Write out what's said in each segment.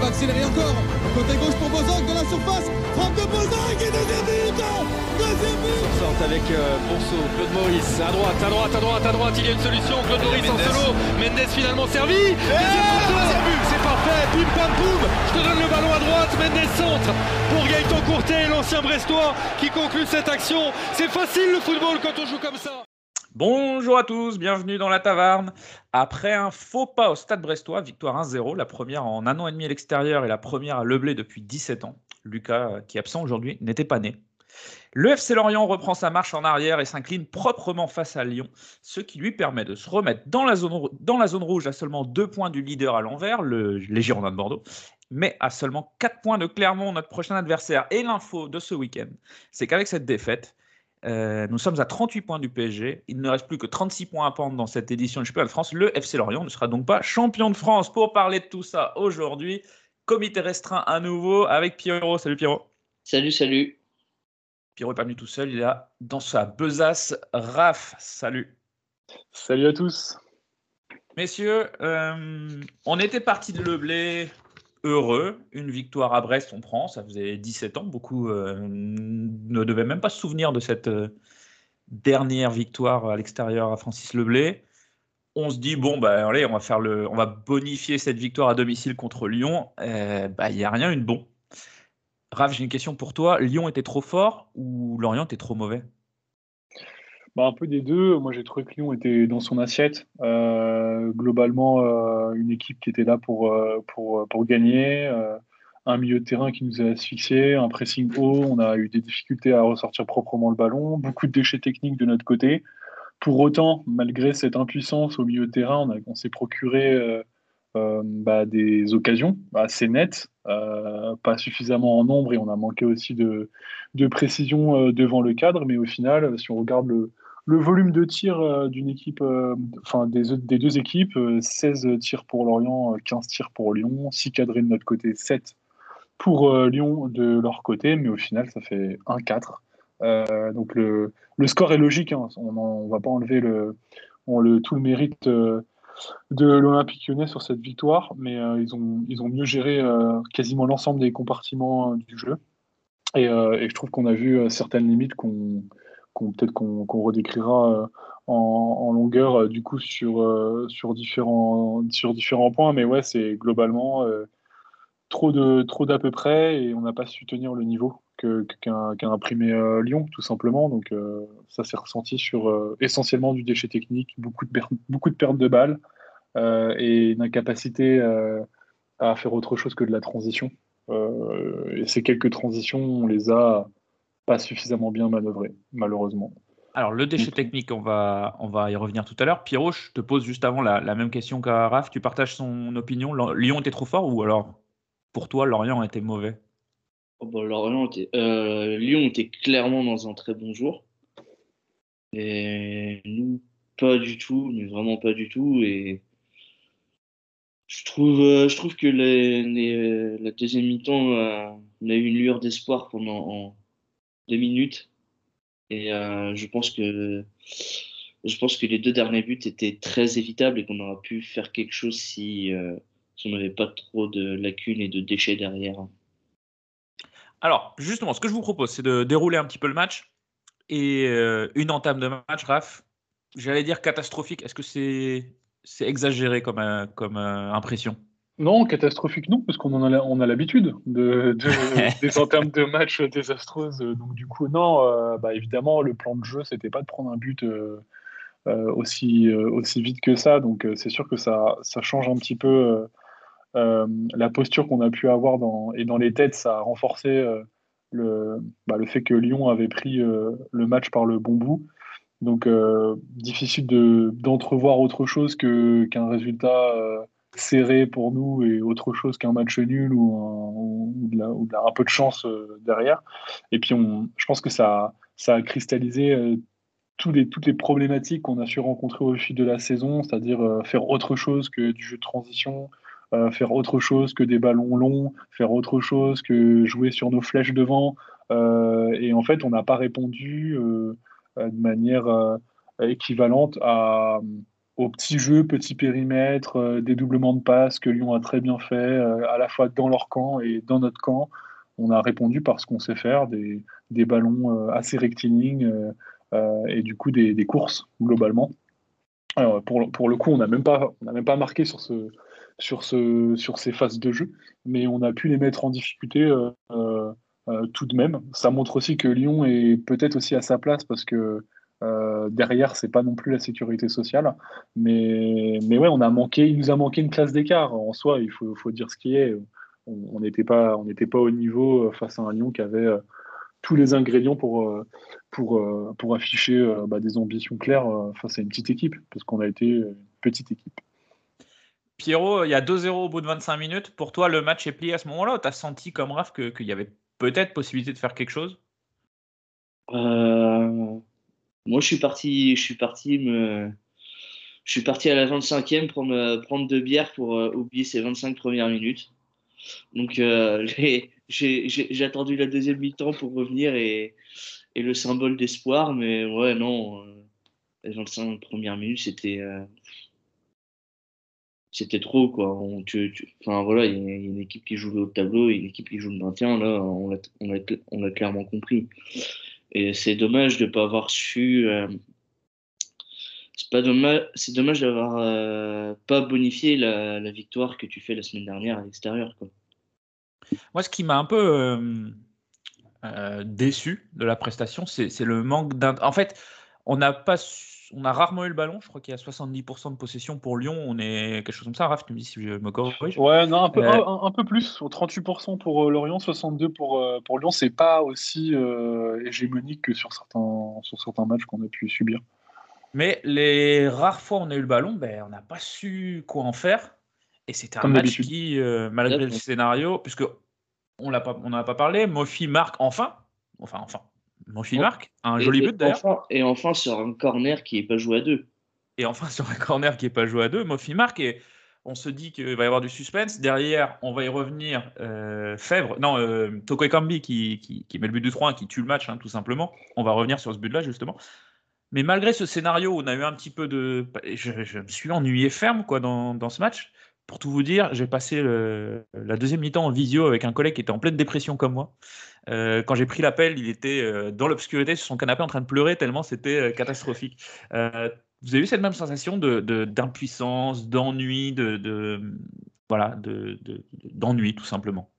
Va accélérer encore. Côté gauche pour Bozok de la surface. Frappe de Bozok et deuxième but Deuxième but. Sorte avec euh, Bonso, Claude Maurice, à droite, à droite, à droite, à droite, il y a une solution, Claude Maurice en solo, Mendes finalement servi, deuxième but, c'est parfait, pim pam poum, je te donne le ballon à droite, Mendes centre pour Gaëtan Courtet, l'ancien Brestois qui conclut cette action. C'est facile le football quand on joue comme ça. Bonjour à tous, bienvenue dans la taverne. Après un faux pas au stade brestois, victoire 1-0, la première en un an et demi à l'extérieur et la première à Leblé depuis 17 ans. Lucas, qui est absent aujourd'hui, n'était pas né. Le FC Lorient reprend sa marche en arrière et s'incline proprement face à Lyon, ce qui lui permet de se remettre dans la zone, rouge à seulement deux points du leader à l'envers, le, les Girondins de Bordeaux, mais à seulement quatre points de Clermont, notre prochain adversaire. Et l'info de ce week-end, c'est qu'avec cette défaite, euh, nous sommes à 38 points du PSG. Il ne reste plus que 36 points à prendre dans cette édition du championnat de France. Le FC Lorient ne sera donc pas champion de France. Pour parler de tout ça aujourd'hui, comité restreint à nouveau avec Pierrot. Salut Pierrot. Salut, salut. Pierrot n'est pas venu tout seul, il est là dans sa besace. Raph, salut. Salut à tous. Messieurs, euh, on était parti de Leblé heureux. Une victoire à Brest, on prend. Ça faisait 17 ans. Beaucoup euh, ne devaient même pas se souvenir de cette euh, dernière victoire à l'extérieur à Francis Leblé. On se dit, bon, bah, allez, on va, faire le, va bonifier cette victoire à domicile contre Lyon. Bah, il n'y a rien de bon. Raph, j'ai une question pour toi. Lyon était trop fort ou Lorient était trop mauvais? Bah, Un peu des deux. Moi, j'ai trouvé que Lyon était dans son assiette. Euh, globalement, euh, une équipe qui était là pour, euh, gagner. un milieu de terrain qui nous a asphyxiés, un pressing haut. On a eu des difficultés à ressortir proprement le ballon. Beaucoup de déchets techniques de notre côté. Pour autant, malgré cette impuissance au milieu de terrain, on, on s'est procuré bah, des occasions assez nettes, euh, pas suffisamment en nombre et on a manqué aussi de, de précision euh, devant le cadre. Mais au final, si on regarde le, le volume de tirs d'une équipe, enfin des, des, deux équipes, 16 tirs pour Lorient, 15 tirs pour Lyon, 6 cadrés de notre côté, 7 pour Lyon de leur côté, mais au final, ça fait 1-4. donc le, le, score est logique, hein. on ne va pas enlever le, on le, tout le mérite de l'Olympique lyonnais sur cette victoire, mais euh, ils, ont, ils ont mieux géré euh, quasiment l'ensemble des compartiments euh, du jeu. Et, je trouve qu'on a vu certaines limites qu'on peut-être qu'on redécrira en, longueur du coup sur, sur, différents, sur différents points. Mais ouais, c'est globalement trop de trop d'à peu près et on n'a pas su tenir le niveau qu'a imprimé Lyon tout simplement. Donc ça s'est ressenti sur essentiellement du déchet technique, beaucoup de, beaucoup de pertes de balles. Euh, et une incapacité euh, à faire autre chose que de la transition. Euh, et ces quelques transitions, on les a pas suffisamment bien manœuvrées, malheureusement. Alors, le déchet technique, on va, on va y revenir tout à l'heure. Pierrot, je te pose juste avant la, même question qu'à Raph. Tu partages son opinion Lyon était trop fort ou alors, pour toi, Lorient était mauvais? Oh bah, était, Lyon était clairement dans un très bon jour. Et nous, pas du tout, mais vraiment pas du tout. Et je trouve, euh, que les, la deuxième mi-temps, euh, on a eu une lueur d'espoir pendant deux minutes. Et euh, je, pense que, les deux derniers buts étaient très évitables et qu'on aurait pu faire quelque chose si on n'avait pas trop de lacunes et de déchets derrière. Alors, justement, ce que je vous propose, c'est de dérouler un petit peu le match. Et euh, une entame de match, Raph, j'allais dire catastrophique. Est-ce que c'est exagéré comme, euh, comme euh, impression? Non, catastrophique non, parce qu'on en a, on a l'habitude de, de- des entames de match désastreuses. Donc du coup, non, bah, évidemment, le plan de jeu, c'était pas de prendre un but aussi, aussi vite que ça. Donc c'est sûr que ça, ça change un petit peu la posture qu'on a pu avoir et dans les têtes, ça a renforcé euh, le, bah, le fait que Lyon avait pris euh, le match par le bon bout. Donc euh, difficile de, d'entrevoir autre chose qu'un résultat euh, serré pour nous et autre chose qu'un match nul ou, un, peu de chance euh, derrière. Et puis je pense que ça, a cristallisé euh, toutes les problématiques qu'on a su rencontrer au fil de la saison, c'est-à-dire euh, faire autre chose que du jeu de transition, euh, faire autre chose que des ballons longs, faire autre chose que jouer sur nos flèches devant. Euh, et en fait, on n'a pas répondu euh, de manière équivalente à, au petit jeu, petit périmètre, euh, dédoublement de passes que Lyon a très bien fait, à la fois dans leur camp et dans notre camp. On a répondu par ce qu'on sait faire, des, des ballons assez rectilignes et du coup des, des courses globalement. Pour, pour le coup, on n'a même, pas- on n'a même pas marqué sur, ce, sur, ce, sur ces phases de jeu, mais on a pu les mettre en difficulté euh, euh, euh, tout de même. Ça montre aussi que Lyon est peut-être aussi à sa place parce que euh, derrière, c'est pas non plus la sécurité sociale. Mais, mais ouais, on a manqué, il nous a manqué une classe d'écart. En soi, il faut, dire ce qui est. On n'était pas, pas au niveau face à un Lyon qui avait tous les ingrédients pour, pour, pour afficher bah, des ambitions claires face à une petite équipe, parce qu'on a été une petite équipe. Pierrot, il y a 2-0 au bout de 25 minutes. Pour toi, le match est plié à ce moment-là tu as senti comme Raph qu'il y avait peut-être possibilité de faire quelque chose? Euh, moi, je suis parti, je suis parti je suis parti à la 25e prendre, euh, prendre deux bières pour euh, oublier ces 25 premières minutes. Donc, euh, j'ai- attendu la deuxième mi-temps pour revenir et, et le symbole d'espoir. Mais ouais, non, euh, les 25 premières minutes, c'était euh, c'était trop, quoi. Enfin, voilà, il y, a a une équipe qui joue le haut de tableau et une équipe qui joue le maintien. Là, on l'a l'a- on l'a clairement compris. Et c'est dommage de pas avoir su. euh, c'est pas dommage, c'est dommage d'avoir euh, pas bonifié la, la victoire que tu fais la semaine dernière à l'extérieur. quoi. Moi, ce qui m'a un peu euh, déçu de la prestation, c'est c'est le manque d'un. En fait, on n'a pas, su- on a rarement eu le ballon. Je crois qu'il y a 70% de possession pour Lyon. On est quelque chose comme ça. Raph, tu me dis si je me corrige. Ouais, non, un peu, Euh, un, un peu plus, au 38% pour euh, Lorient, 62% pour, euh, pour Lyon. C'est pas aussi euh, hégémonique que sur certains, sur certains matchs qu'on a pu subir. Mais les rares fois où on a eu le ballon, ben, on n'a pas su quoi en faire. Et c'était un Comme match qui, euh, malgré le scénario, puisque on l'a pas, on n'en a pas parlé, Mofi marque enfin. Enfin, enfin. Mofi Oh. marque. Un Et- joli but d'ailleurs. Enfin, et enfin sur un corner qui n'est pas joué à deux. Et enfin, sur un corner qui n'est pas joué à deux, Mofi marque et on se dit qu'il va y avoir du suspense. Derrière, on va y revenir. euh, Fèvre, non, euh, Toko Ekambi qui, qui, qui met le but du 3 qui tue le match, hein, tout simplement. On va revenir sur ce but-là, justement. Mais malgré ce scénario où on a eu un petit peu de. Je, je me suis ennuyé ferme quoi, dans, dans ce match. Pour tout vous dire, j'ai passé le- la deuxième mi-temps en visio avec un collègue qui était en pleine dépression comme moi. Euh, quand j'ai pris l'appel, il était euh, dans l'obscurité sur son canapé en train de pleurer tellement c'était euh, catastrophique. Vous avez eu cette même sensation d'impuissance, d'ennui, de, de- voilà, de- de- d'ennui tout simplement?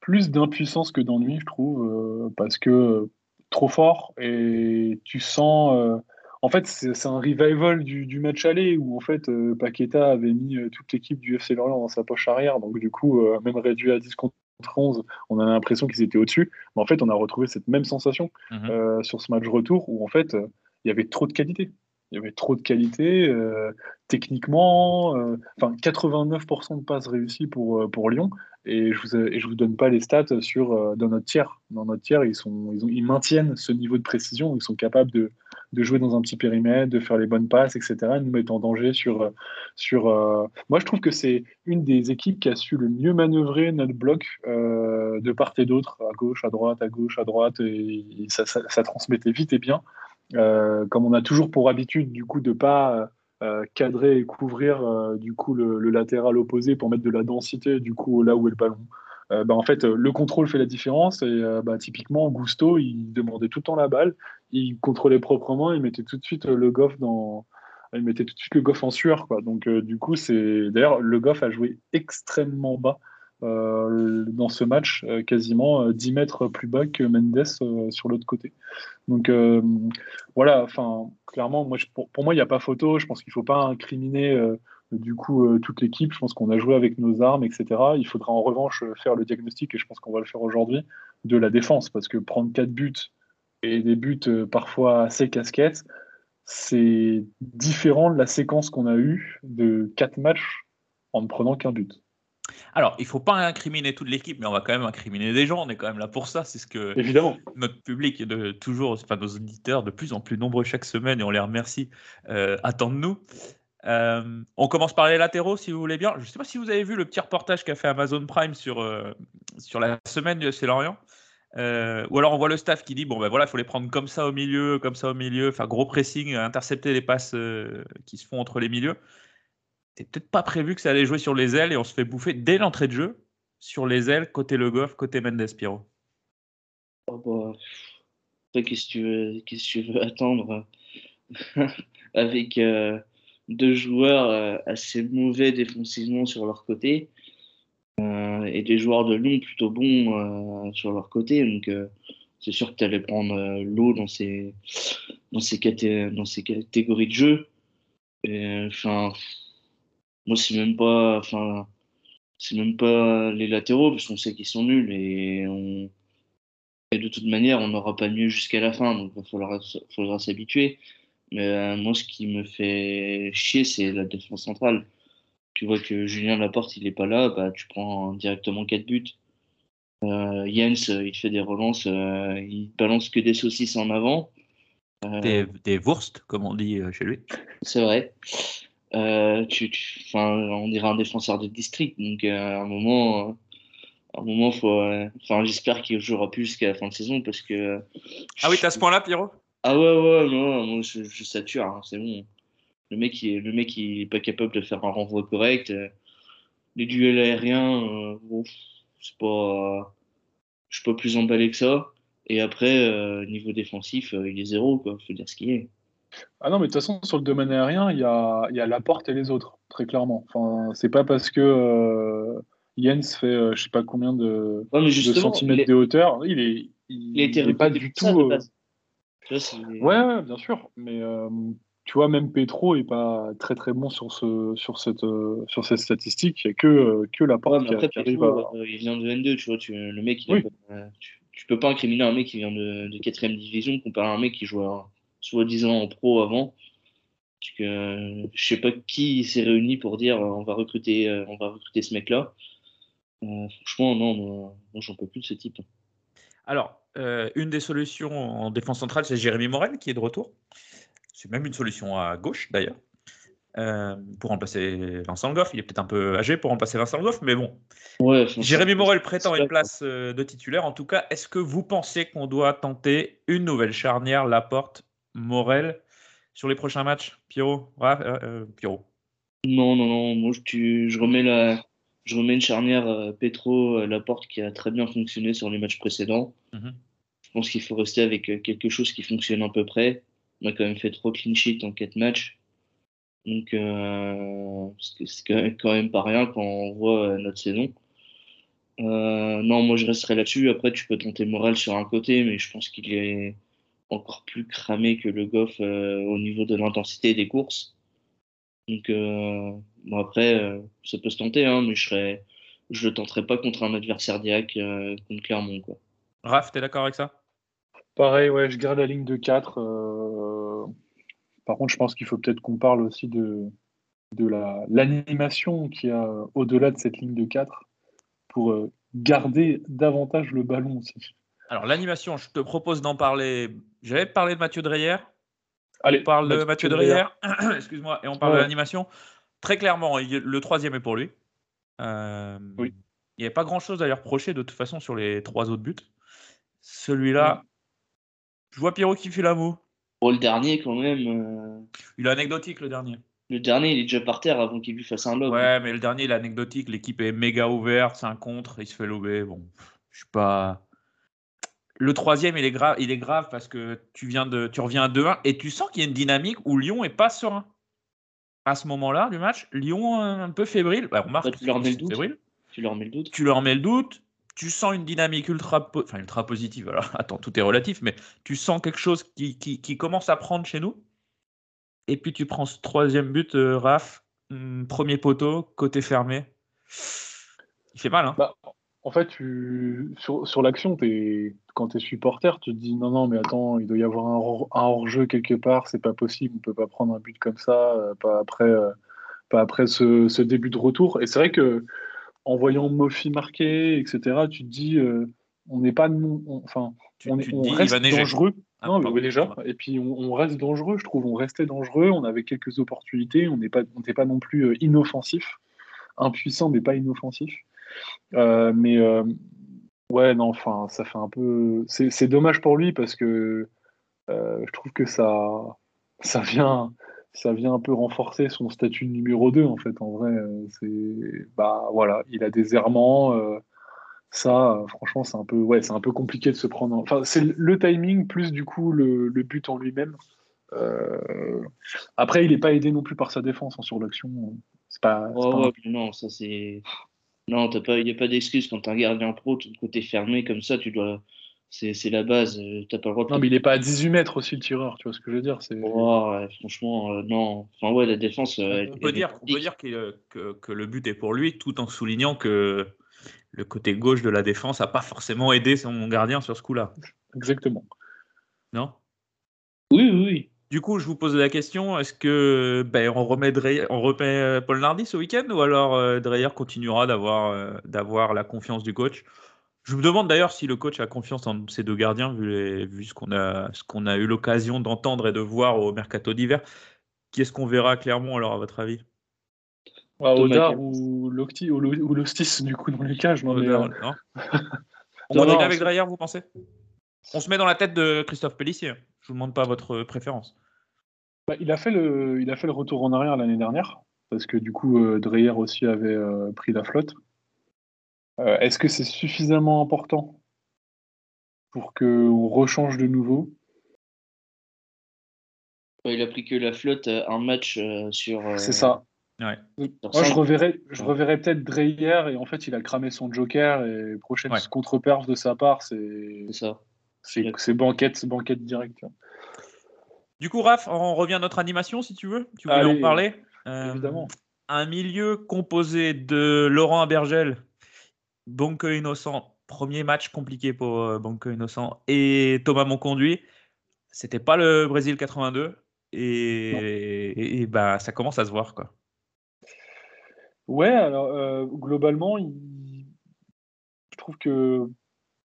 Plus d'impuissance que d'ennui, je trouve, parce que trop fort et tu sens. en fait, c'est un revival du, du match aller où en fait Paqueta avait mis toute l'équipe du FC Lorient dans sa poche arrière, donc du coup, même réduit à 10 contre 11, on a l'impression qu'ils étaient au-dessus. Mais en fait, on a retrouvé cette même sensation Mhm. euh, sur ce match retour où en fait euh, il y avait trop de qualité. Il y avait trop de qualité euh, techniquement. euh, Enfin, 89% de passes réussies pour, euh, pour Lyon. Et je vous, et je vous donne pas les stats sur euh, dans notre tiers. Dans notre tiers, ils, sont, ils, ont, ils maintiennent ce niveau de précision. Ils sont capables de, de jouer dans un petit périmètre, de faire les bonnes passes, etc. Nous mettre en danger sur. euh, sur euh, Moi, je trouve que c'est une des équipes qui a su le mieux manœuvrer notre bloc euh, de part et d'autre, à gauche, à droite, à gauche, à droite. Et, ça, ça transmettait vite et bien. Euh, comme on a toujours pour habitude, du coup, de pas euh, cadrer et couvrir euh, du coup le, le latéral opposé pour mettre de la densité du coup là où est le ballon. euh, bah, en fait, le contrôle fait la différence. Et bah, typiquement, Gusto, il demandait tout le temps la balle, il contrôlait proprement, il mettait tout de suite le Goff dans, il mettait tout de suite le Goff en sueur. Quoi. Donc, du coup, c'est d'ailleurs le Goff a joué extrêmement bas euh, dans ce match, euh, quasiment 10 euh, mètres plus bas que Mendes sur l'autre côté. Donc voilà, clairement, moi, pour, moi, il n'y a pas photo. Je pense qu'il ne faut pas incriminer du coup toute l'équipe. Je pense qu'on a joué avec nos armes, etc. Il faudra en revanche faire le diagnostic, et je pense qu'on va le faire aujourd'hui, de la défense, parce que prendre 4 buts et des buts parfois assez casquettes, c'est différent de la séquence qu'on a eue de 4 matchs en ne prenant qu'un but. Alors, il ne faut pas incriminer toute l'équipe, mais on va quand même incriminer des gens. On est quand même là pour ça. C'est ce que Évidemment. notre public de toujours, enfin nos auditeurs de plus en plus nombreux chaque semaine, et on les remercie, euh, attendent nous. Euh, on commence par les latéraux, si vous voulez bien. Je ne sais pas si vous avez vu le petit reportage qu'a fait Amazon Prime sur, euh, sur la semaine du FC Lorient. Euh, ou alors on voit le staff qui dit bon ben voilà, il faut les prendre comme ça au milieu, comme ça au milieu, enfin gros pressing, intercepter les passes qui se font entre les milieux c'était peut-être pas prévu que ça allait jouer sur les ailes et on se fait bouffer dès l'entrée de jeu sur les ailes, côté Le Goff, côté Mendes Piro. Oh bah, qu'est-ce que tu veux, attendre avec euh, deux joueurs euh, assez mauvais défensivement sur leur côté euh, et des joueurs de Lyon plutôt bons sur leur côté. Donc c'est sûr que tu allais prendre l'eau dans ces, dans, ces dans ces catégories de jeu. Enfin, moi, c'est même pas, enfin, c'est même pas les latéraux parce qu'on sait qu'ils sont nuls et, on... de toute manière, on n'aura pas mieux jusqu'à la fin, donc il faudra, faudra s'habituer. Mais euh, moi, ce qui me fait chier, c'est la défense centrale. Tu vois que Julien Laporte, il est pas là, bah, tu prends directement 4 buts. Euh, Jens, il fait des relances, euh, il balance que des saucisses en avant. Des, des wurst, comme on dit chez lui. C'est vrai. Euh, tu, on dirait un défenseur de district. Donc, euh, à un moment, euh, un moment faut, enfin, j'espère qu'il jouera plus jusqu'à la fin de saison parce que. ah oui, t'as ce point-là, Pierrot? Ah ouais, ouais, non, moi, je, je sature, hein, c'est bon. Le mec, il, le mec, il est pas capable de faire un renvoi correct. Les duels aériens, c'est pas. je suis pas plus emballé que ça. Et après, niveau défensif, il est zéro, quoi. Faut dire ce qu'il est. Ah non, mais de toute façon, sur le domaine aérien, il y a, il y a la porte et les autres, très clairement. Enfin, c'est pas parce que euh, Jens fait euh, je sais pas combien de, centimètres de hauteur, il est, il, pas du tout. Euh, ouais, bien sûr, mais tu vois, même Petro est pas très très bon sur ce sur cette sur cette statistique. Il n'y a que que la porte qui, arrive Il vient de N2, tu vois, tu, le mec, il tu, peux pas incriminer un mec qui vient de, de 4 division comparé à un mec qui joue à soi-disant en pro avant. Parce que je sais pas qui s'est réuni pour dire euh, on va recruter, euh, on va recruter ce mec-là. Euh, franchement, non, moi, j'en peux plus de ce type. Alors, une des solutions en défense centrale, c'est Jérémy Morel qui est de retour. C'est même une solution à gauche d'ailleurs. pour remplacer Vincent Goff. Il est peut-être un peu âgé pour remplacer Vincent Goff, mais bon. Ouais, Jérémy Morel prétend une place de titulaire. En tout cas, est-ce que vous pensez qu'on doit tenter une nouvelle charnière Laporte Morel sur les prochains matchs Pierrot euh, euh, Pierrot Non, non, non. Moi, je, je, remets, la, je remets une charnière euh, Petro Laporte qui a très bien fonctionné sur les matchs précédents. Mhm. Je pense qu'il faut rester avec quelque chose qui fonctionne à peu près. On a quand même fait trois clean sheets en quatre matchs. Donc, c'est quand même pas rien quand on voit notre saison. non, moi je resterai là-dessus. Après, tu peux tenter Morel sur un côté, mais je pense qu'il est encore plus cramé que le Goff euh, au niveau de l'intensité des courses. Donc, euh, bon après, euh, ça peut se tenter, hein, mais je serais, je le tenterai pas contre un adversaire direct contre Clermont. Quoi. Raph, t'es d'accord avec ça? Pareil, ouais, je garde la ligne de 4. Par contre, je pense qu'il faut peut-être qu'on parle aussi de, de l'animation qu'il y a au-delà de cette ligne de 4 pour garder davantage le ballon aussi. Alors, l'animation, je te propose d'en parler. J'avais parlé de Mathieu Dreyer. Allez, on parle de Mathieu Dreyer. Excuse-moi, et on parle de l'animation. Très clairement, le troisième est pour lui. Euh, oui. Il n'y avait pas grand-chose à lui reprocher de toute façon sur les trois autres buts. Celui-là, je vois Pierrot qui fait la moue. Pour le dernier, quand même. Euh, Il est anecdotique, le dernier. Le dernier, il est déjà par terre avant qu'il lui fasse un lob. Ouais, mais le dernier, il est anecdotique. L'équipe est méga ouverte, c'est un contre, il se fait lober. Bon, je suis pas. Le troisième, il est grave, il est grave parce que tu viens de, tu reviens à 2-1 et tu sens qu'il y a une dynamique où Lyon est pas serein. À ce moment-là du match, Lyon un peu fébrile. Bah, remarque, Bah, tu leur mets le doute. fébrile. Tu leur mets le doute. Tu leur mets le doute. Tu sens une dynamique ultra, po- enfin ultra positive. Alors, attends, tout est relatif, mais tu sens quelque chose qui, qui, qui commence à prendre chez nous. Et puis tu prends ce troisième but, euh, Raph, hum, premier poteau, côté fermé. Il fait mal, hein Bah, en fait, tu, sur, sur l'action, quand tu es supporter, tu te dis non, non, mais attends, il doit y avoir un, hors- un hors-jeu quelque part, c'est pas possible, on peut pas prendre un but comme ça, euh, pas après, euh, pas après ce, ce début de retour. Et c'est vrai que en voyant Mofi marquer, etc., tu te dis, euh, on n'est pas, on- enfin, Tu, on, tu on dis, reste dangereux. Ah, non, pardon, déjà. Et puis on, on reste dangereux, je trouve. On restait dangereux, on avait quelques opportunités, on n'est pas, on n'était pas non plus inoffensif, impuissant, mais pas inoffensif. Euh, mais euh, ouais, non, enfin, ça fait un peu. C'est dommage pour lui parce que euh, je trouve que ça, ça vient, ça vient un peu renforcer son statut de numéro 2 en fait. En vrai, c'est, bah voilà, il a des errements. euh, ça, franchement, c'est un peu, ouais, c'est un peu compliqué de se prendre. en- Enfin, c'est le timing plus du coup le, le but en lui-même. Euh, Après, il n'est pas aidé non plus par sa défense hein, sur l'action. C'est pas. ouais, mais non, ça c'est. Non, t'as pas, il n'y a pas d'excuse quand t'es un gardien pro, ton côté fermé comme ça, tu dois. C'est c'est la base, euh, t'as pas le droit de. Non, mais il n'est pas à 18 mètres aussi le tireur, tu vois ce que je veux dire. C'est. Ouais, franchement, euh, non. Enfin, ouais, la défense. euh, On elle- peut dire, on peut dire que, que, que le but est pour lui, tout en soulignant que le côté gauche de la défense n'a pas forcément aidé son gardien sur ce coup-là. Exactement. Non? Oui, oui, oui. Du coup, je vous pose la question est-ce que ben, on remet, Dreyer- on remet euh, Paul Nardi ce week-end ou alors euh, Dreyer continuera d'avoir euh, d'avoir la confiance du coach? Je me demande d'ailleurs si le coach a confiance en ces deux gardiens, vu, les- vu ce qu'on a, ce qu'on a eu l'occasion d'entendre et de voir au mercato d'hiver. Qui est-ce qu'on verra clairement alors, à votre avis? Ouais, Odar Campos. ou Locti ou, Lostis du coup dans les cages. Non, mais, Odeur, euh, non On Non, continue non, avec Dreyer, vous pensez? On se met dans la tête de Christophe Pellissier. Je vous demande pas votre préférence. Bah, il, a fait le, il a fait le retour en arrière l'année dernière, parce que du coup, euh, Dreyer aussi avait euh, pris la flotte. Euh, Est-ce que c'est suffisamment important pour qu'on rechange de nouveau? Ouais, il a pris que la flotte, un match euh, sur. euh, C'est ça. Ouais. Moi, je reverrais, je reverrais peut-être Dreyer, et en fait, il a cramé son joker, et prochaine Ouais. contre-perf de sa part, c'est C'est ça. c'est c'est banquette, c'est banquette directe. Du coup, Raph, on revient à notre animation si tu veux. Tu voulais Allez, en parler Euh, Évidemment. Un milieu composé de Laurent Abergel, Bonke Innocent, premier match compliqué pour euh, Bonke Innocent, et Thomas Monconduit. C'était pas le Brésil 82, et, et, et bah, ça commence à se voir. quoi. Ouais, alors euh, globalement, il- je trouve que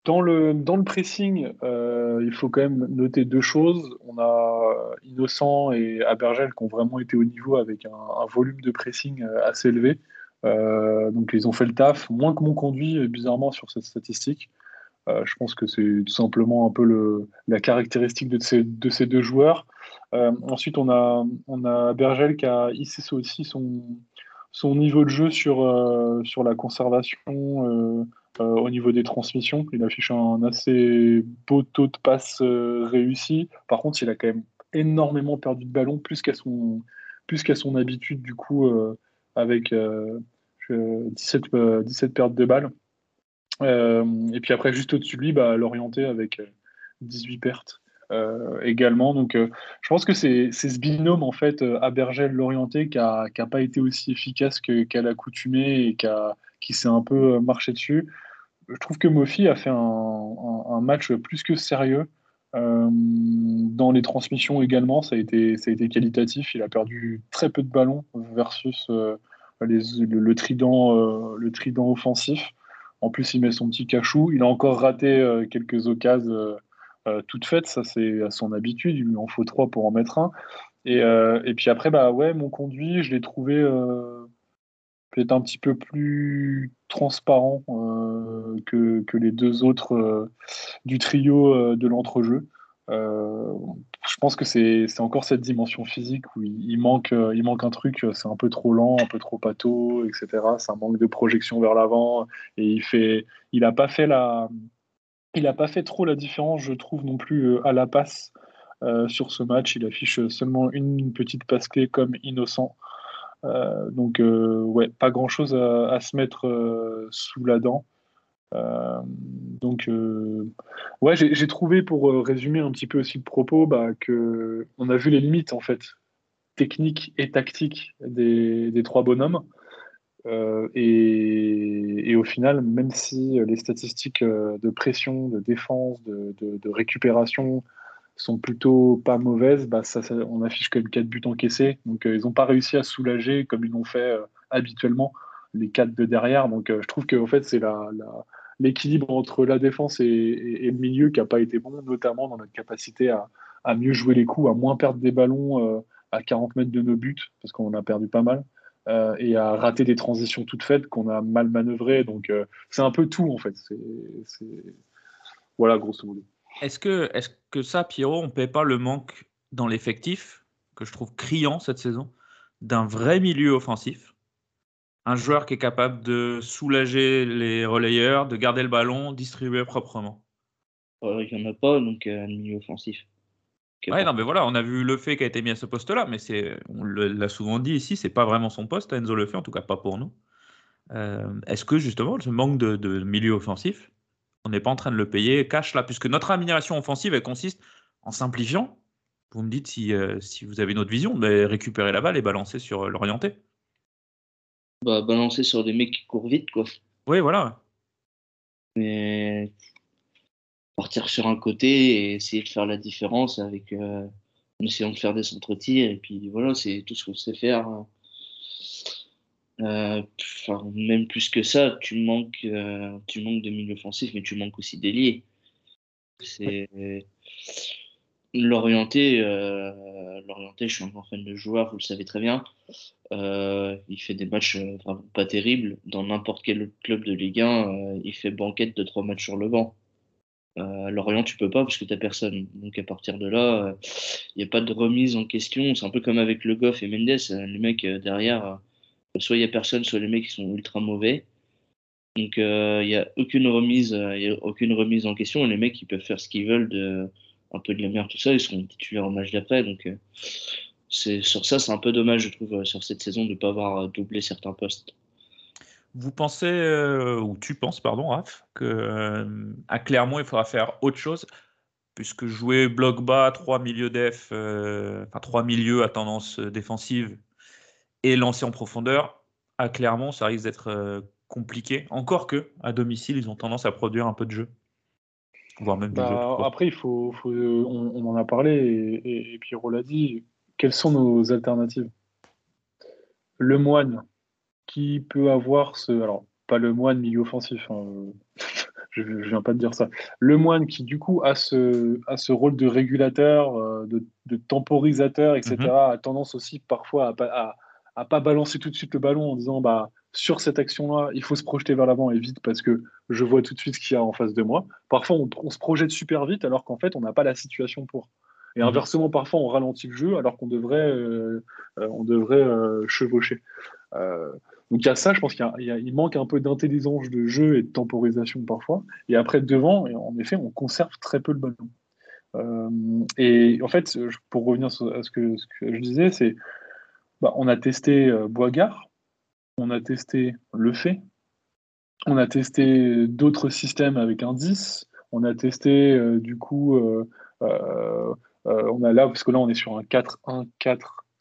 dans le, dans le pressing, euh, il faut quand même noter deux choses. On a Innocent et Abergel qui ont vraiment été au niveau avec un, volume de pressing euh, assez élevé. Euh, donc ils ont fait le taf, moins que mon conduit, bizarrement, sur cette statistique. Euh, je pense que c'est tout simplement un peu la caractéristique de ces, de ces deux joueurs. Euh, ensuite, on a, on a qui a hissé aussi son, son niveau de jeu sur, euh, sur la conservation euh, euh, au niveau des transmissions. Il affiche un assez beau taux de passe euh, réussi. Par contre, il a quand même énormément perdu de ballon, plus qu'à son, habitude, du coup, euh, avec euh, euh, 17, euh, 17 pertes de balles. Euh, et puis après, juste au-dessus de lui, bah, l'orienté avec euh, 18 pertes euh, également. Donc, euh, je pense que c'est ce binôme, en fait, euh, Abergel-Lorienté qui n'a pas été aussi efficace qu'à l'accoutumée et qui, s'est un peu euh, marché dessus. Je trouve que Mofi a fait un, match plus que sérieux. Euh, dans les transmissions également, ça a, été, qualitatif. Il a perdu très peu de ballons versus euh, le, trident, euh, le trident offensif. En plus, il met son petit cachou. Il a encore raté euh, quelques occasions euh, toutes faites. Ça, c'est à son habitude. Il lui en faut trois pour en mettre un. Et, euh, puis après, bah ouais, mon conduit, je l'ai trouvé euh, peut-être un petit peu plus transparent euh, que, les deux autres du trio de l'entrejeu. Je pense que c'est encore cette dimension physique où il, manque, il manque un truc, c'est un peu trop lent, un peu trop pâteau, etc. C'est un manque de projection vers l'avant et il fait, il a pas fait la, il a pas fait trop la différence, je trouve non plus à la passe sur ce match. Il affiche seulement une petite passe clé comme innocent. Euh, donc, euh, ouais, pas grand chose à, se mettre euh, sous la dent. donc, ouais, j'ai trouvé, pour résumer un petit peu aussi le propos, bah, que on a vu les limites en fait techniques et tactiques des trois bonhommes. Et, et, au final, même si les statistiques de pression, de défense, de, récupération sont plutôt pas mauvaises, bah on affiche quand même 4 buts encaissés. Donc euh, ils n'ont pas réussi à soulager comme ils l'ont fait euh, habituellement les 4 de derrière. Donc euh, je trouve que fait, c'est l'équilibre entre la défense et, le milieu qui n'a pas été bon, notamment dans notre capacité à, à, mieux jouer les coups, à moins perdre des ballons à 40 mètres de nos buts, parce qu'on en a perdu pas mal. Et à rater des transitions toutes faites qu'on a mal manœuvrées. Donc, c'est un peu tout, en fait. C'est, Voilà, grosso modo. Est-ce que, est que ça, Pierrot, on ne paie pas le manque dans l'effectif, que je trouve criant cette saison, d'un vrai milieu offensif? Un joueur qui est capable de soulager les relayeurs, de garder le ballon, distribuer proprement? Il n'y en a pas, donc euh, un milieu offensif. Ouais, non, mais voilà, on a vu Le Fait qui a été mis à ce poste-là, mais c'est, on l'a souvent dit ici, c'est pas vraiment son poste, Enzo Le Fait, en tout cas pas pour nous. Euh, est-ce que justement, ce manque de milieu offensif, on n'est pas en train de le payer cash là, puisque notre amélioration offensive, elle consiste en simplifiant. Vous me dites si, euh, si vous avez une autre vision, mais récupérer la balle et balancer sur euh, l'orienté. Bah, balancer sur des mecs qui courent vite, quoi. Oui, voilà. Mais partir sur un côté et essayer de faire la différence avec euh, en essayant de faire des centres-tirs et puis voilà, c'est tout ce qu'on sait faire. Hein. Euh, même plus que ça, tu manques, euh, tu manques de milieu offensif, mais tu manques aussi d'ailier. C'est l'orienté. L'orienté, je suis un grand fan de joueur, vous le savez très bien. il fait des matchs pas terribles. Dans n'importe quel club de Ligue 1, il fait banquette de trois matchs sur le banc. Lorient, tu peux pas parce que tu personne. Donc à partir de là, il n'y a pas de remise en question. C'est un peu comme avec Le Goff et Mendes. Les mecs derrière soit il n'y a personne, soit les mecs sont ultra mauvais. Donc euh, il n'y a aucune remise, euh, aucune remise en question. Les mecs ils peuvent faire ce qu'ils veulent de un peu de la merde tout ça, ils seront titulaires en match d'après. Donc euh, c'est sur ça c'est un peu dommage je trouve sur cette saison de ne pas avoir doublé certains postes. Vous pensez ou tu penses pardon Raph que à Clermont il faudra faire autre chose puisque jouer bloc bas, trois milieux def, enfin trois milieux à tendance défensive et lancer en profondeur, à Clermont, ça risque d'être euh, compliqué. Encore que, à domicile, ils ont tendance à produire un peu de jeu. Voire même bah, Après, il faut, on, en a parlé et, Pierrot l'a dit. Quelles sont nos alternatives? Le moine, qui peut avoir ce. Alors, pas le moine milieu offensif, hein, je ne viens pas de dire ça. Le moine qui, du coup, a ce, a ce rôle de régulateur, euh, de, temporisateur, etc., mm-hmm. a tendance aussi parfois à, à pas balancer tout de suite le ballon en disant bah sur cette action-là, il faut se projeter vers l'avant et vite parce que je vois tout de suite ce qu'il y a en face de moi. Parfois, on, se projette super vite alors qu'en fait, on n'a pas la situation pour. Et mhm. inversement, parfois, on ralentit le jeu alors qu'on devrait, euh, euh, on devrait euh, chevaucher. Donc il y a ça, je pense qu'il manque un peu d'intelligence de jeu et de temporisation parfois. Et après, devant, en effet, on conserve très peu le ballon. et en fait, pour revenir à ce que, je disais, c'est bah, on a testé euh, Boisgard, on a testé Le Fait, on a testé d'autres systèmes avec un 10, on a testé euh, du coup, euh, on a là, parce que là on est sur un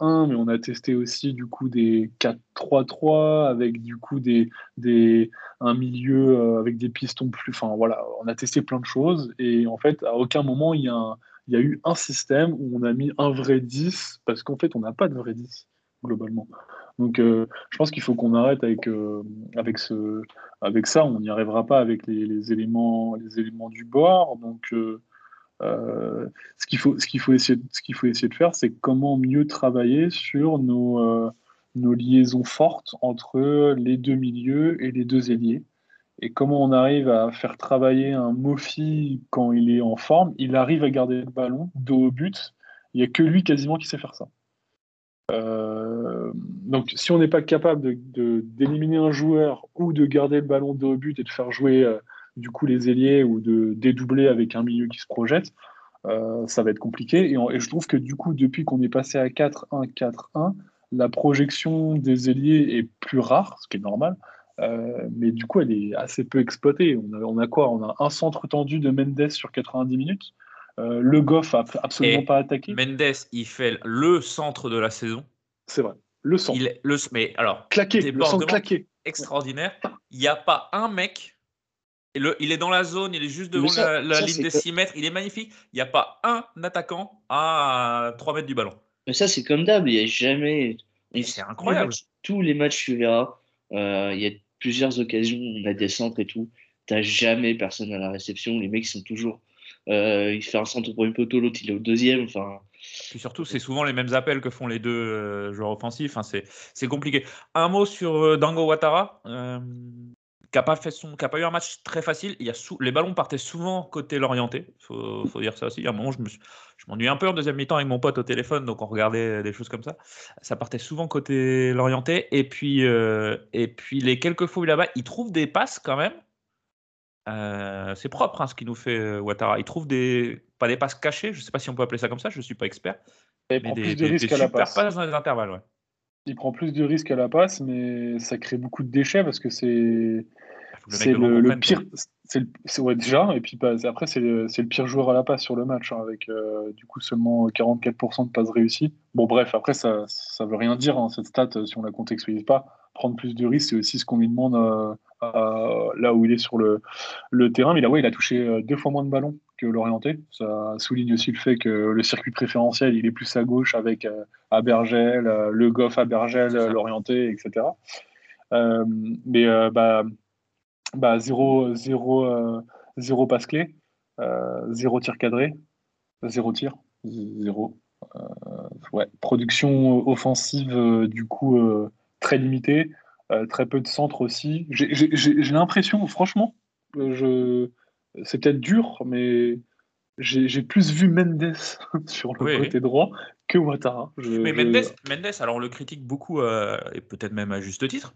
4-1-4-1, mais on a testé aussi du coup des 4-3-3 avec du coup des, des un milieu avec des pistons plus. Enfin voilà, on a testé plein de choses et en fait à aucun moment il y a, il y a eu un système où on a mis un vrai 10 parce qu'en fait on n'a pas de vrai 10 globalement. Donc euh, je pense qu'il faut qu'on arrête avec, euh, avec, ce, avec ça. On n'y arrivera pas avec les, éléments, les éléments du bord. Donc euh, ce qu'il faut, ce qu'il faut, essayer, ce qu'il faut essayer de faire, c'est comment mieux travailler sur nos, nos liaisons fortes entre les deux milieux et les deux ailiers. Et comment on arrive à faire travailler un Mofi quand il est en forme. Il arrive à garder le ballon dos au but Il n'y a que lui quasiment qui sait faire ça. Euh, donc, si on n'est pas capable d'éliminer un joueur ou de garder le ballon de but et de faire jouer euh, du coup les ailiers ou de dédoubler avec un milieu qui se projette, euh, ça va être compliqué. Et, et, je trouve que du coup, depuis qu'on est passé à 4-1, 4-1, la projection des ailiers est plus rare, ce qui est normal. mais du coup, elle est assez peu exploitée. On a, on a, quoi? On a un centre tendu de Mendes sur 90 minutes. Euh, le Goff a absolument pas attaqué. Mendes, il fait le centre de la saison. C'est vrai. Le centre. Il le, mais alors, claqué, le centre claqué. Extraordinaire. Il n'y a pas un mec. Le, il est dans la zone, il est juste devant la, ligne des 6 mètres. Il est magnifique. Il n'y a pas un attaquant à 3 mètres du ballon. Mais ça, c'est comme d'hab. Il n'y a jamais. C'est incroyable. Tous les matchs, tu verras. Euh, il y a plusieurs occasions. On a des centres et tout. Tu n'as jamais personne à la réception. Les mecs sont toujours euh, il fait un centre pour une poteau, l'autre il est au deuxième. Enfin. Puis surtout, c'est souvent les mêmes appels que font les deux euh, joueurs offensifs. Enfin, c'est compliqué. Un mot sur Dango Ouattara, qui n'a pas, fait son, qui a pas eu un match très facile. Il y a les ballons partaient souvent côté l'orienté. Il faut, faut, dire ça aussi. À un moment, je, me je m'ennuie un peu en deuxième mi-temps avec mon pote au téléphone, donc on regardait des choses comme ça. Ça partait souvent côté l'orienté. Et puis, et puis les quelques fois où il là-bas, il trouve des passes quand même. Euh, c'est propre hein, ce qu'il nous fait euh, Ouattara. Il trouve des pas des passes cachées, je ne sais pas si on peut appeler ça comme ça, je ne suis pas expert. il prend plus de risques à la passe. dans les intervalles, Il prend plus de risques à la passe, mais ça crée beaucoup de déchets parce que c'est c'est le, pire. C'est ouais, déjà, et puis bah, après c'est le, le, pire joueur à la passe sur le match hein, avec euh, du coup seulement 44% de passes réussies. Bon bref, après ça ça veut rien dire hein, cette stat si on la contextualise pas. Prendre plus de risques, c'est aussi ce qu'on lui demande là où il est sur le, le terrain. Mais là, ouais, il a touché euh, deux fois moins de ballons que l'orienté. Ça souligne aussi le fait que le circuit préférentiel, il est plus à gauche avec euh, Abergel, euh, le Goff Abergel, l'orienté, etc. mais bah, bah, zéro, zéro, zéro passe clé, zéro tir cadré, zéro tir, zéro. ouais, production offensive du coup très limitée. Euh, très peu de centres aussi. J'ai l'impression, franchement, je... c'est peut-être dur, mais j'ai plus vu Mendes sur le côté droit que Ouattara. mais Mendes, Mendes, alors on le critique beaucoup, euh, et peut-être même à juste titre,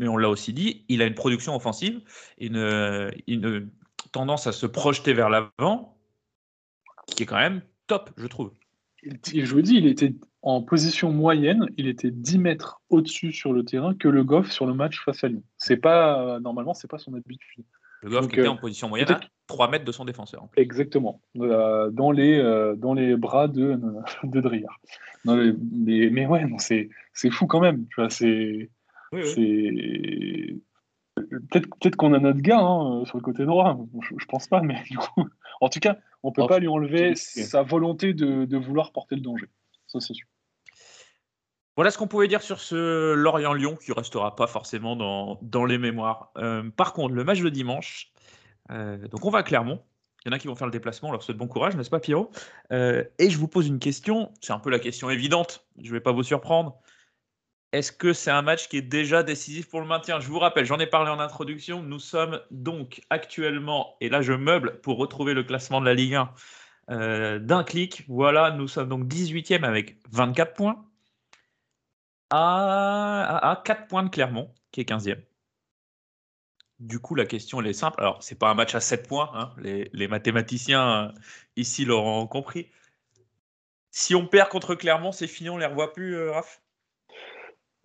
mais on l'a aussi dit, il a une production offensive, une, une tendance à se projeter vers l'avant, qui est quand même top, je trouve. je vous dis, il était en position moyenne, il était 10 mètres au-dessus sur le terrain que le Goff sur le match face à Lyon. C'est pas normalement, c'est pas son habitude. Le Goff qui était en euh, position moyenne à 3 mètres de son défenseur. Exactement, euh, dans, les, euh, dans les bras de, de mais, ouais, c'est, fou quand même. Tu vois, c'est, Peut-être, peut qu'on a notre gars hein, sur le côté droit, je, je, pense pas, mais du coup, en tout cas, on peut oh, pas lui enlever sa volonté de, de vouloir porter le danger. Voilà ce qu'on pouvait dire sur ce Lorient-Lyon qui restera pas forcément dans, dans les mémoires. Euh, par contre, le match de dimanche, euh, donc on va à Clermont. Il y en a qui vont faire le déplacement, on leur souhaite bon courage, n'est-ce pas Pierrot? Euh, Et je vous pose une question, c'est un peu la question évidente, je ne vais pas vous surprendre. Est-ce que c'est un match qui est déjà décisif pour le maintien? Je vous rappelle, j'en ai parlé en introduction, nous sommes donc actuellement, et là je meuble pour retrouver le classement de la Ligue 1, euh, d'un clic. Voilà, nous sommes donc 18e avec 24 points. À, 4 points de Clermont, qui est 15e. Du coup, la question elle est simple. Alors, c'est pas un match à 7 points. Hein. Les, mathématiciens euh, ici l'auront compris. Si on perd contre Clermont, c'est fini, on les revoit plus, euh, Raph?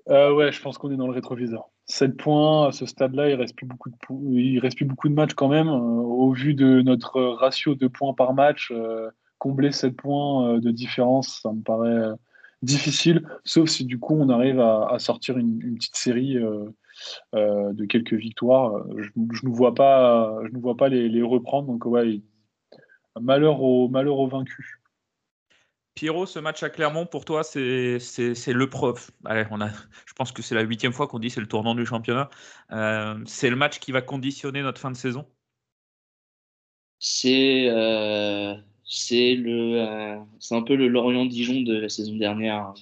Ouais, je pense qu'on est dans le rétroviseur. 7 points, à ce stade-là, il reste plus beaucoup de il reste plus beaucoup de matchs quand même. Euh, au vu de notre ratio de points par match, euh, combler 7 points euh, de différence, ça me paraît difficile, sauf si du coup on arrive à, sortir une, petite série de quelques victoires. Je ne vois pas, je ne vois pas les, reprendre. Donc ouais, malheur au malheur aux vaincus. Pierrot, ce match à Clermont, pour toi, c'est le prof. Allez, on a, je pense que c'est la huitième fois qu'on dit c'est le tournant du championnat. Euh, c'est le match qui va conditionner notre fin de saison? C'est euh, le euh, c'est un peu le Lorient-Dijon de la saison dernière.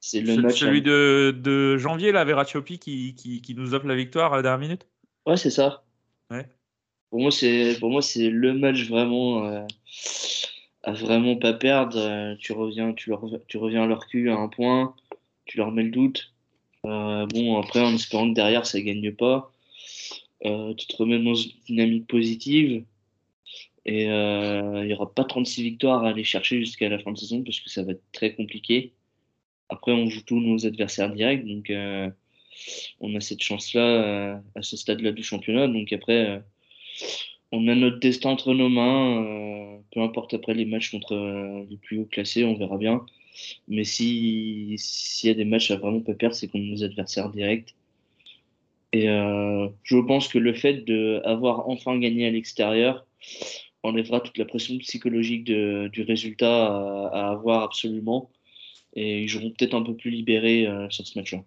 C'est le match celui de, de, janvier, la Verratti qui, qui, qui, nous offre la victoire à la dernière minute? Ouais, c'est ça. Ouais. Pour moi, c'est le match vraiment à vraiment pas perdre, euh, tu reviens, tu, leur, reviens à leur cul à un point, tu leur mets le doute. Euh, bon, après, en espérant que derrière ça gagne pas, euh, tu te remets dans une dynamique positive et il n'y aura pas 36 victoires à aller chercher jusqu'à la fin de saison parce que ça va être très compliqué. Après, on joue tous nos adversaires directs, donc on a cette chance-là à ce stade-là du championnat. Donc après, on a notre destin entre nos mains. Euh, peu importe après les matchs contre euh, les plus hauts classés, on verra bien. Mais s'il y a des matchs à vraiment pas perdre, c'est contre nos adversaires directs. Et euh, je pense que le fait d'avoir enfin gagné à l'extérieur enlèvera toute la pression psychologique du résultat à, avoir absolument. Et ils joueront peut-être un peu plus libérés sur ce match-là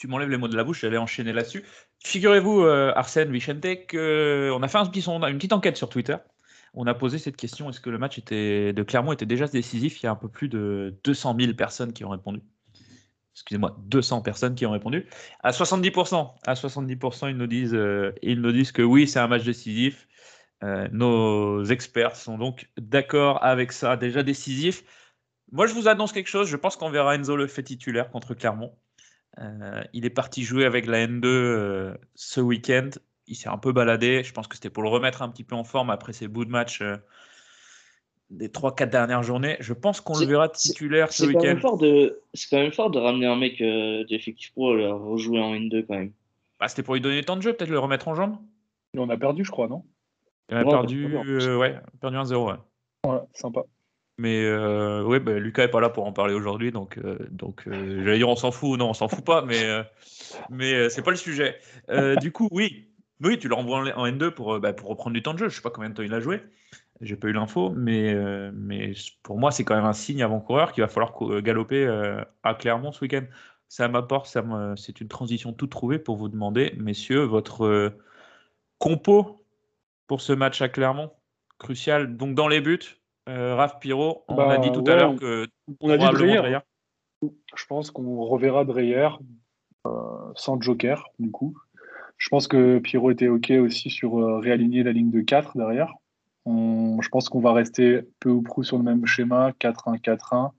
tu m'enlèves les mots de la bouche, j'allais enchaîner là-dessus. Figurez-vous, euh, Arsène Vicente, qu'on a fait une petite enquête sur Twitter. On a posé cette question est-ce que le match de Clermont était déjà décisif? Il y a un peu plus de 200 000 personnes qui ont répondu. Excusez-moi, 200 personnes qui ont répondu. À 70%, à 70% ils, nous disent, euh, ils nous disent que oui, c'est un match décisif. Euh, nos experts sont donc d'accord avec ça, déjà décisif. Moi, je vous annonce quelque chose. Je pense qu'on verra Enzo le fait titulaire contre Clermont. Euh, il est parti jouer avec la N2 euh, ce week-end. Il s'est un peu baladé. Je pense que c'était pour le remettre un petit peu en forme après ses bouts de match euh, des 3-4 dernières journées. Je pense qu'on le verra titulaire ce week-end. C'est quand même fort de ramener un mec d'effectif pro à rejouer en N2 quand même. Bah, c'était pour lui donner temps de jeu, peut-être le remettre en jambe. on a perdu, je crois, non? On a perdu, ouais, perdu 1-0. ouais, sympa. Mais euh, bah, Lucas est pas là pour en parler aujourd'hui, donc euh, donc euh, j'allais dire on s'en fout, non on s'en fout pas, mais mais c'est pas le sujet. du coup, oui, oui, tu le renvoies en, N2 pour bah, pour reprendre du temps de jeu. Je sais pas combien de temps il a joué, j'ai pas eu l'info, mais mais pour moi c'est quand même un signe avant-coureur qu'il va falloir galoper à Clermont ce week-end. Ça m'apporte, c'est une transition toute trouvée pour vous demander, messieurs, votre compo pour ce match à Clermont, crucial. Donc dans les buts. Euh, Raph Piro, on a dit bah, tout à l'heure que. On a dit Dreyer. Je pense qu'on reverra Dreyer euh, sans Joker, du coup. Je pense que Piro était OK aussi sur euh, réaligner la ligne de 4 derrière. je pense qu'on va rester peu ou prou sur le même schéma, 4-1-4-1.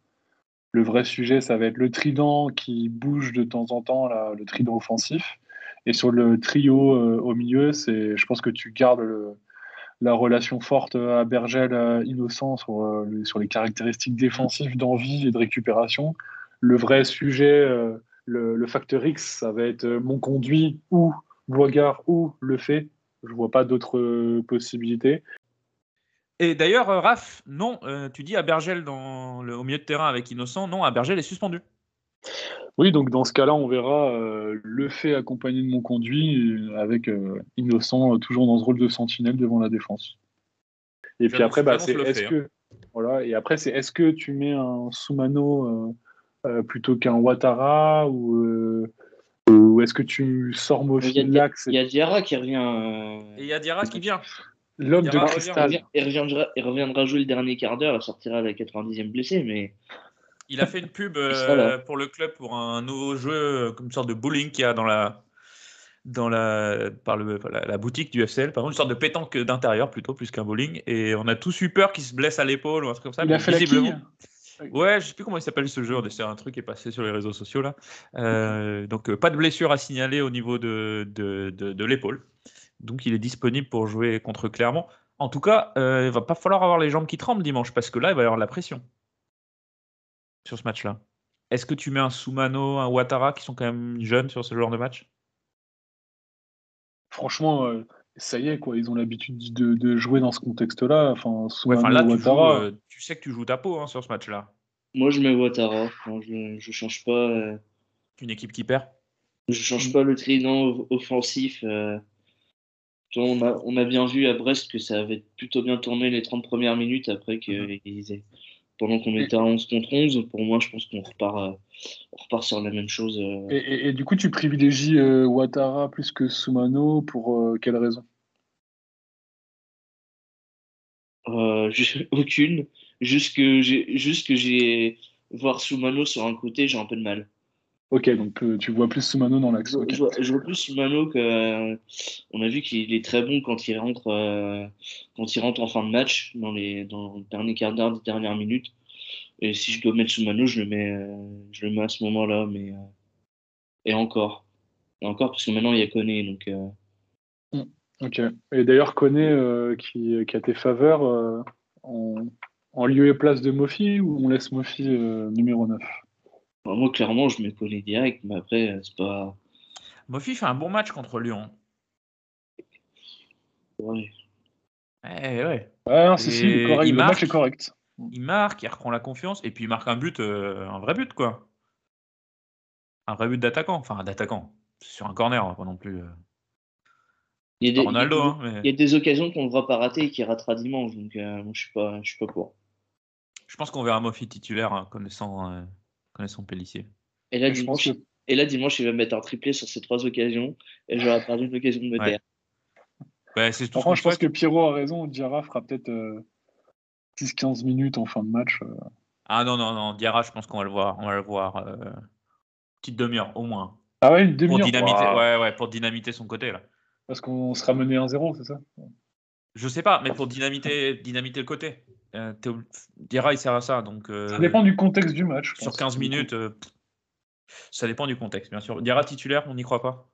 Le vrai sujet, ça va être le trident qui bouge de temps en temps, là, le trident offensif. Et sur le trio au milieu, c'est, je pense que tu gardes le, la relation forte à Bergel euh, innocent sur, euh, sur les caractéristiques défensives d'envie et de récupération. Le vrai sujet, euh, le, facteur X, ça va être mon conduit ou Boigard ou le fait. Je vois pas d'autres possibilités. Et d'ailleurs, Raph, non, tu dis à Bergel au milieu de terrain avec Innocent, non, à Bergel est suspendu. Oui, donc dans ce cas-là, on verra euh, le fait accompagné de mon conduit euh, avec euh, Innocent toujours dans ce rôle de sentinelle devant la défense. Et puis après, bah, c'est est-ce que hein. voilà, et après c'est est-ce que tu mets un Soumano plutôt qu'un Ouattara ou ou est-ce que tu sors Mofi Il y a, il y a Diarra qui revient. Et il y a Diarra qui vient. L'homme de cristal. Il reviendra, il reviendra jouer le dernier quart d'heure, il sortira à la 90e blessé, mais il a fait une pub euh, pour le club pour un nouveau jeu, euh, comme une sorte de bowling qu'il y a dans la, dans la, par le, la, boutique du FCL, par exemple, une sorte de pétanque d'intérieur plutôt, plus qu'un bowling. Et on a tous eu peur qu'il se blesse à l'épaule ou un truc comme ça. Il a fait visiblement... la Ouais, je sais plus comment il s'appelle ce jeu. C'est un truc qui est passé sur les réseaux sociaux là. Euh, donc pas de blessure à signaler au niveau de, de, de, l'épaule. Donc il est disponible pour jouer contre Clermont. En tout cas, il va pas falloir avoir les jambes qui tremblent dimanche parce que là, il va y avoir de la pression sur ce match-là. Est-ce que tu mets un Soumano, un Ouattara qui sont quand même jeunes sur ce genre de match? Franchement, euh, ça y est, quoi. Ils ont l'habitude de, jouer dans ce contexte-là. Enfin, Soumano, là, euh, tu, sais que tu joues ta peau hein, sur ce match-là. Moi, je mets Ouattara. je, ne change pas. Euh, Une équipe qui perd? Je change pas le trident offensif. On a, on, a, bien vu à Brest que ça avait plutôt bien tourné les 30 premières minutes après qu'ils mm pendant qu'on était à 11 contre 11, pour moi, je pense qu'on repart, euh, repart sur la même chose. Euh. Et, du coup, tu privilégies euh, Ouattara plus que Soumano pour quelle raison? Aucune. Juste que j'ai, juste que j'ai voir Soumano sur un côté, j'ai un peu de mal. Ok, donc euh, tu vois plus Soumano dans l'axe. Je, ok. je vois, je vois plus Soumano que. euh, on a vu qu'il est très bon quand il rentre, euh, quand il rentre en fin de match, dans les, dans le dernier quart d'heure, des dernières minutes. Et si je dois mettre Soumano, je le mets, euh, je le mets à ce moment-là, mais. euh, et encore. Et encore, parce que maintenant il y a Koné, donc. euh, Ok. Et d'ailleurs, Koné qui, qui a tes faveurs en, en lieu et place de Mofi ou on laisse Mofi numéro 9 enfin, moi, clairement, je mets Koné direct, mais après, euh, c'est pas. Mofi fait un bon match contre Lyon. Ouais. Eh ouais. Ouais, non, si, si, il correct. il le match marque. est correct. Il marque, il reprend la confiance, et puis il marque un but, euh, un vrai but, quoi. Un vrai but d'attaquant, enfin d'attaquant. Sur un corner, hein, pas non plus. euh. Il y a des, Ronaldo, il y a- hein, mais- il y a des occasions qu'on ne devra pas rater et qu'il ratera dimanche, donc euh, moi, je suis pas, je suis pas pour. Je pense qu'on verra Mofi titulaire, hein, connaissant, euh, connaissant Pellissier. Et là, pense dimanche, que- et là, dimanche, il va mettre un triplé sur ces trois occasions et j'aurai perdu une occasion de me taire. Ouais, c'est tout ce Franchement, qu'on je pense que Pierrot a raison. Diarra fera peut-être euh, 10-15 minutes en fin de match. euh. Ah non, non, non, Diarra, je pense qu'on va le voir. On va le voir. euh, petite demi-heure, au moins. Ah ouais, une Pour demi-heure. dynamiter, Waouh. ouais, ouais, pour dynamiter son côté, là. Parce qu'on sera mené 1-0, c'est ça? Je sais pas, mais pour dynamiter, dynamiter le côté. Euh, Diarra, il sert à ça. Donc, euh, Ça dépend du contexte du match. Sur pense. 15 minutes, euh, ça dépend du contexte, bien sûr. Diarra titulaire, on n'y croit pas.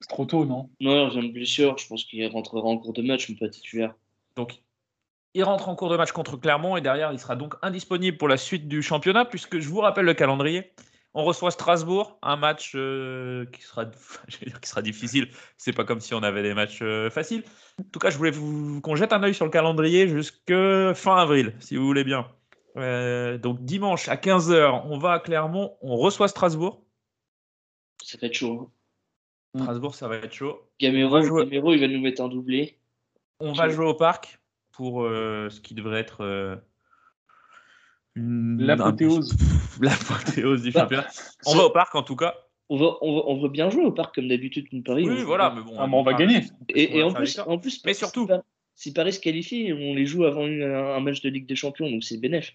C'est trop tôt, non? Non, il revient de blessure, je pense qu'il rentrera en cours de match, mais pas titulaire. Donc, il rentre en cours de match contre Clermont et derrière, il sera donc indisponible pour la suite du championnat, puisque je vous rappelle le calendrier. On reçoit Strasbourg, un match euh, qui, sera, je vais dire qui sera difficile. C'est pas comme si on avait des matchs euh, faciles. En tout cas, je voulais vous, qu'on jette un œil sur le calendrier jusque fin avril, si vous voulez bien. Euh, donc dimanche à 15h, on va à Clermont, on reçoit Strasbourg. Ça va être chaud. hein. Strasbourg, ça va être chaud. Gamero, On va jouer- Gamero, il va nous mettre un doublé. On va jouer au parc pour euh, ce qui devrait être euh, une- L'apothéose. un- L'apothéose du Bah, championnat. On va au parc en tout cas. On va, on, va, on va bien jouer au parc comme d'habitude contre Paris. Oui, On- voilà, mais bon. Ah, on va gagner. Et, et en, plus, en plus, Mais si surtout- Paris- si Paris se qualifie, on les joue avant une- un match de Ligue des Champions, donc c'est bénéf.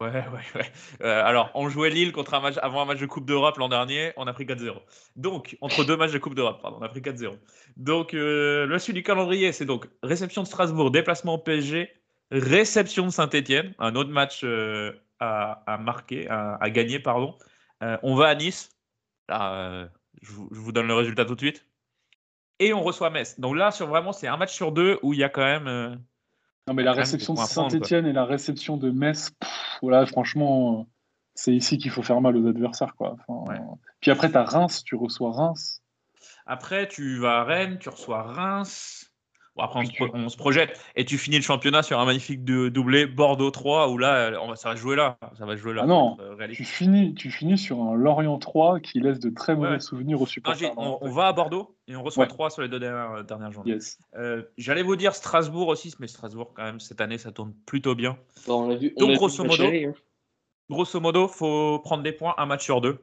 Ouais, ouais, ouais. Euh, alors, on jouait Lille contre un match, avant un match de Coupe d'Europe l'an dernier, on a pris 4-0. Donc, entre deux matchs de Coupe d'Europe, pardon, on a pris 4-0. Donc, euh, le suite du calendrier, c'est donc réception de Strasbourg, déplacement au PSG, réception de Saint-Etienne, un autre match euh, à, à marquer, à, à gagner, pardon. Euh, on va à Nice. Là, euh, je, vous, je vous donne le résultat tout de suite. Et on reçoit Metz. Donc là, sur vraiment, c'est un match sur deux où il y a quand même. Non, mais la réception de. Saint-Etienne et la réception de Metz, pff, voilà, franchement, c'est ici qu'il faut faire mal aux adversaires. Quoi. Enfin, Ouais. Puis après, tu as Reims, tu reçois Reims. Après, tu vas à Rennes, tu reçois Reims. Bon, après, on se, on projette et tu finis le championnat sur un magnifique de- doublé Bordeaux 3 où là, on va, ça va se jouer là. Ça va jouer là. Ah non, euh. Tu finis, tu finis sur un Lorient 3 qui laisse de très mauvais Ouais. souvenirs aux supporters. j'ai- on, on va à Bordeaux et on reçoit Ouais. 3 sur les deux dernières, dernières journées. Yes. Euh, J'allais vous dire Strasbourg aussi, mais Strasbourg, quand même, cette année, ça tourne plutôt bien. Bon, on a vu, on Donc, a grosso modo- aller, hein. Grosso modo, faut prendre des points un match sur deux.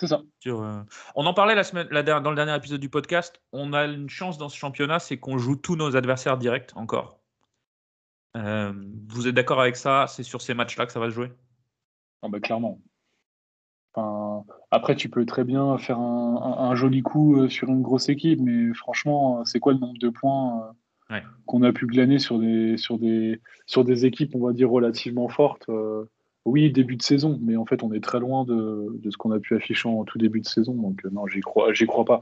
C'est ça. Sur, euh, On en parlait la semaine, la dans le dernier épisode du podcast. On a une chance dans ce championnat, c'est qu'on joue tous nos adversaires directs encore. Euh, vous êtes d'accord avec ça? C'est sur ces matchs-là que ça va se jouer? Ah bah, clairement. Enfin, après, tu peux très bien faire un, un- un joli coup euh, sur une grosse équipe, mais franchement, c'est quoi le nombre de points Ouais. qu'on a pu glaner sur des, sur, des, sur des équipes, on va dire, relativement fortes euh, Oui, début de saison, mais en fait, on est très loin de, de ce qu'on a pu afficher en tout début de saison, donc euh, non, j'y crois, j'y crois pas.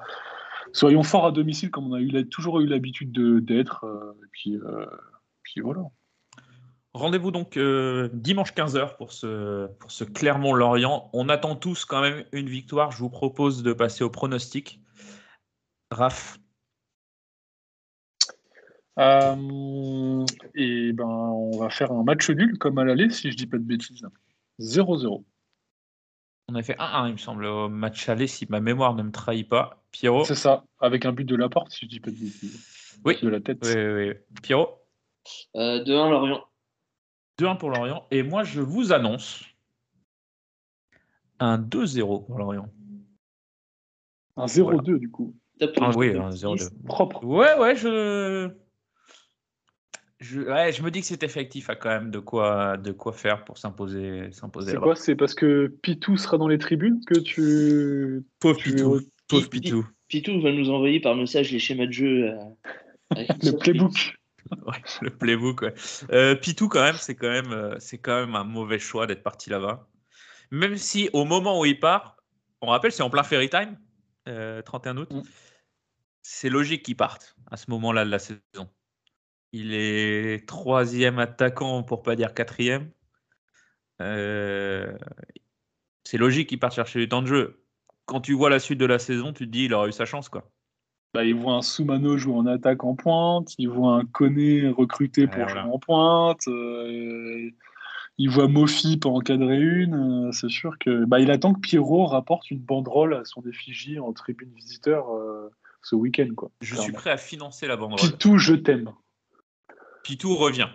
Soyons forts à domicile comme on a toujours eu l'habitude de- d'être, euh, puis, euh, puis voilà. Rendez-vous donc dimanche 15h pour ce, pour ce Clermont-Lorient. On attend tous quand même une victoire. Je vous propose de passer au pronostic. Raph, Euh, et ben, on va faire un match nul comme à l'aller, si je dis pas de bêtises. 0-0. on a fait 1-1, il me semble, au match aller, si ma mémoire ne me trahit pas. Pierrot C'est ça, avec un but de la porte, si je dis pas de bêtises. Oui. De la tête. Oui, oui, oui. Pierrot Euh, 2-1 Lorient. 2-1 pour Lorient. Et moi, je vous annonce un 2-0 pour Lorient. Un 0-2 du coup. Ah oui, un de 0-2. Nice. Propre. Ouais, ouais, je. Je, ouais, je me dis que cet effectif a quand même de quoi, de quoi faire pour s'imposer. s'imposer C'est quoi C'est parce que Pitou sera dans les tribunes que tu. Pauvre tu- Pitou. Pauvre Pi- Pitou. Pitou va nous envoyer par message les schémas de jeu. euh, avec Le playbook. Ouais, le playbook, ouais. Euh, Pitou, quand même, c'est quand même, euh, c'est quand même un mauvais choix d'être parti là-bas. Même si au moment où il part, on rappelle, c'est en plein Ferry Time, euh, 31 août. Mm. C'est logique qu'il parte à ce moment-là de la saison. Il est troisième attaquant, pour pas dire quatrième. Euh, c'est logique qu'il parte chercher du temps de jeu. Quand tu vois la suite de la saison, tu te dis il aura eu sa chance, quoi. Bah, il voit un Soumano jouer en attaque en pointe, il voit un Koné recruté pour jouer en pointe, euh, il voit Mofi pour encadrer une. euh, c'est sûr que bah, il attend que Pierrot rapporte une banderole à son effigie en tribune visiteur euh, ce week-end. Quoi, Je suis prêt à financer la banderole. Pitou, je t'aime. Pitou revient.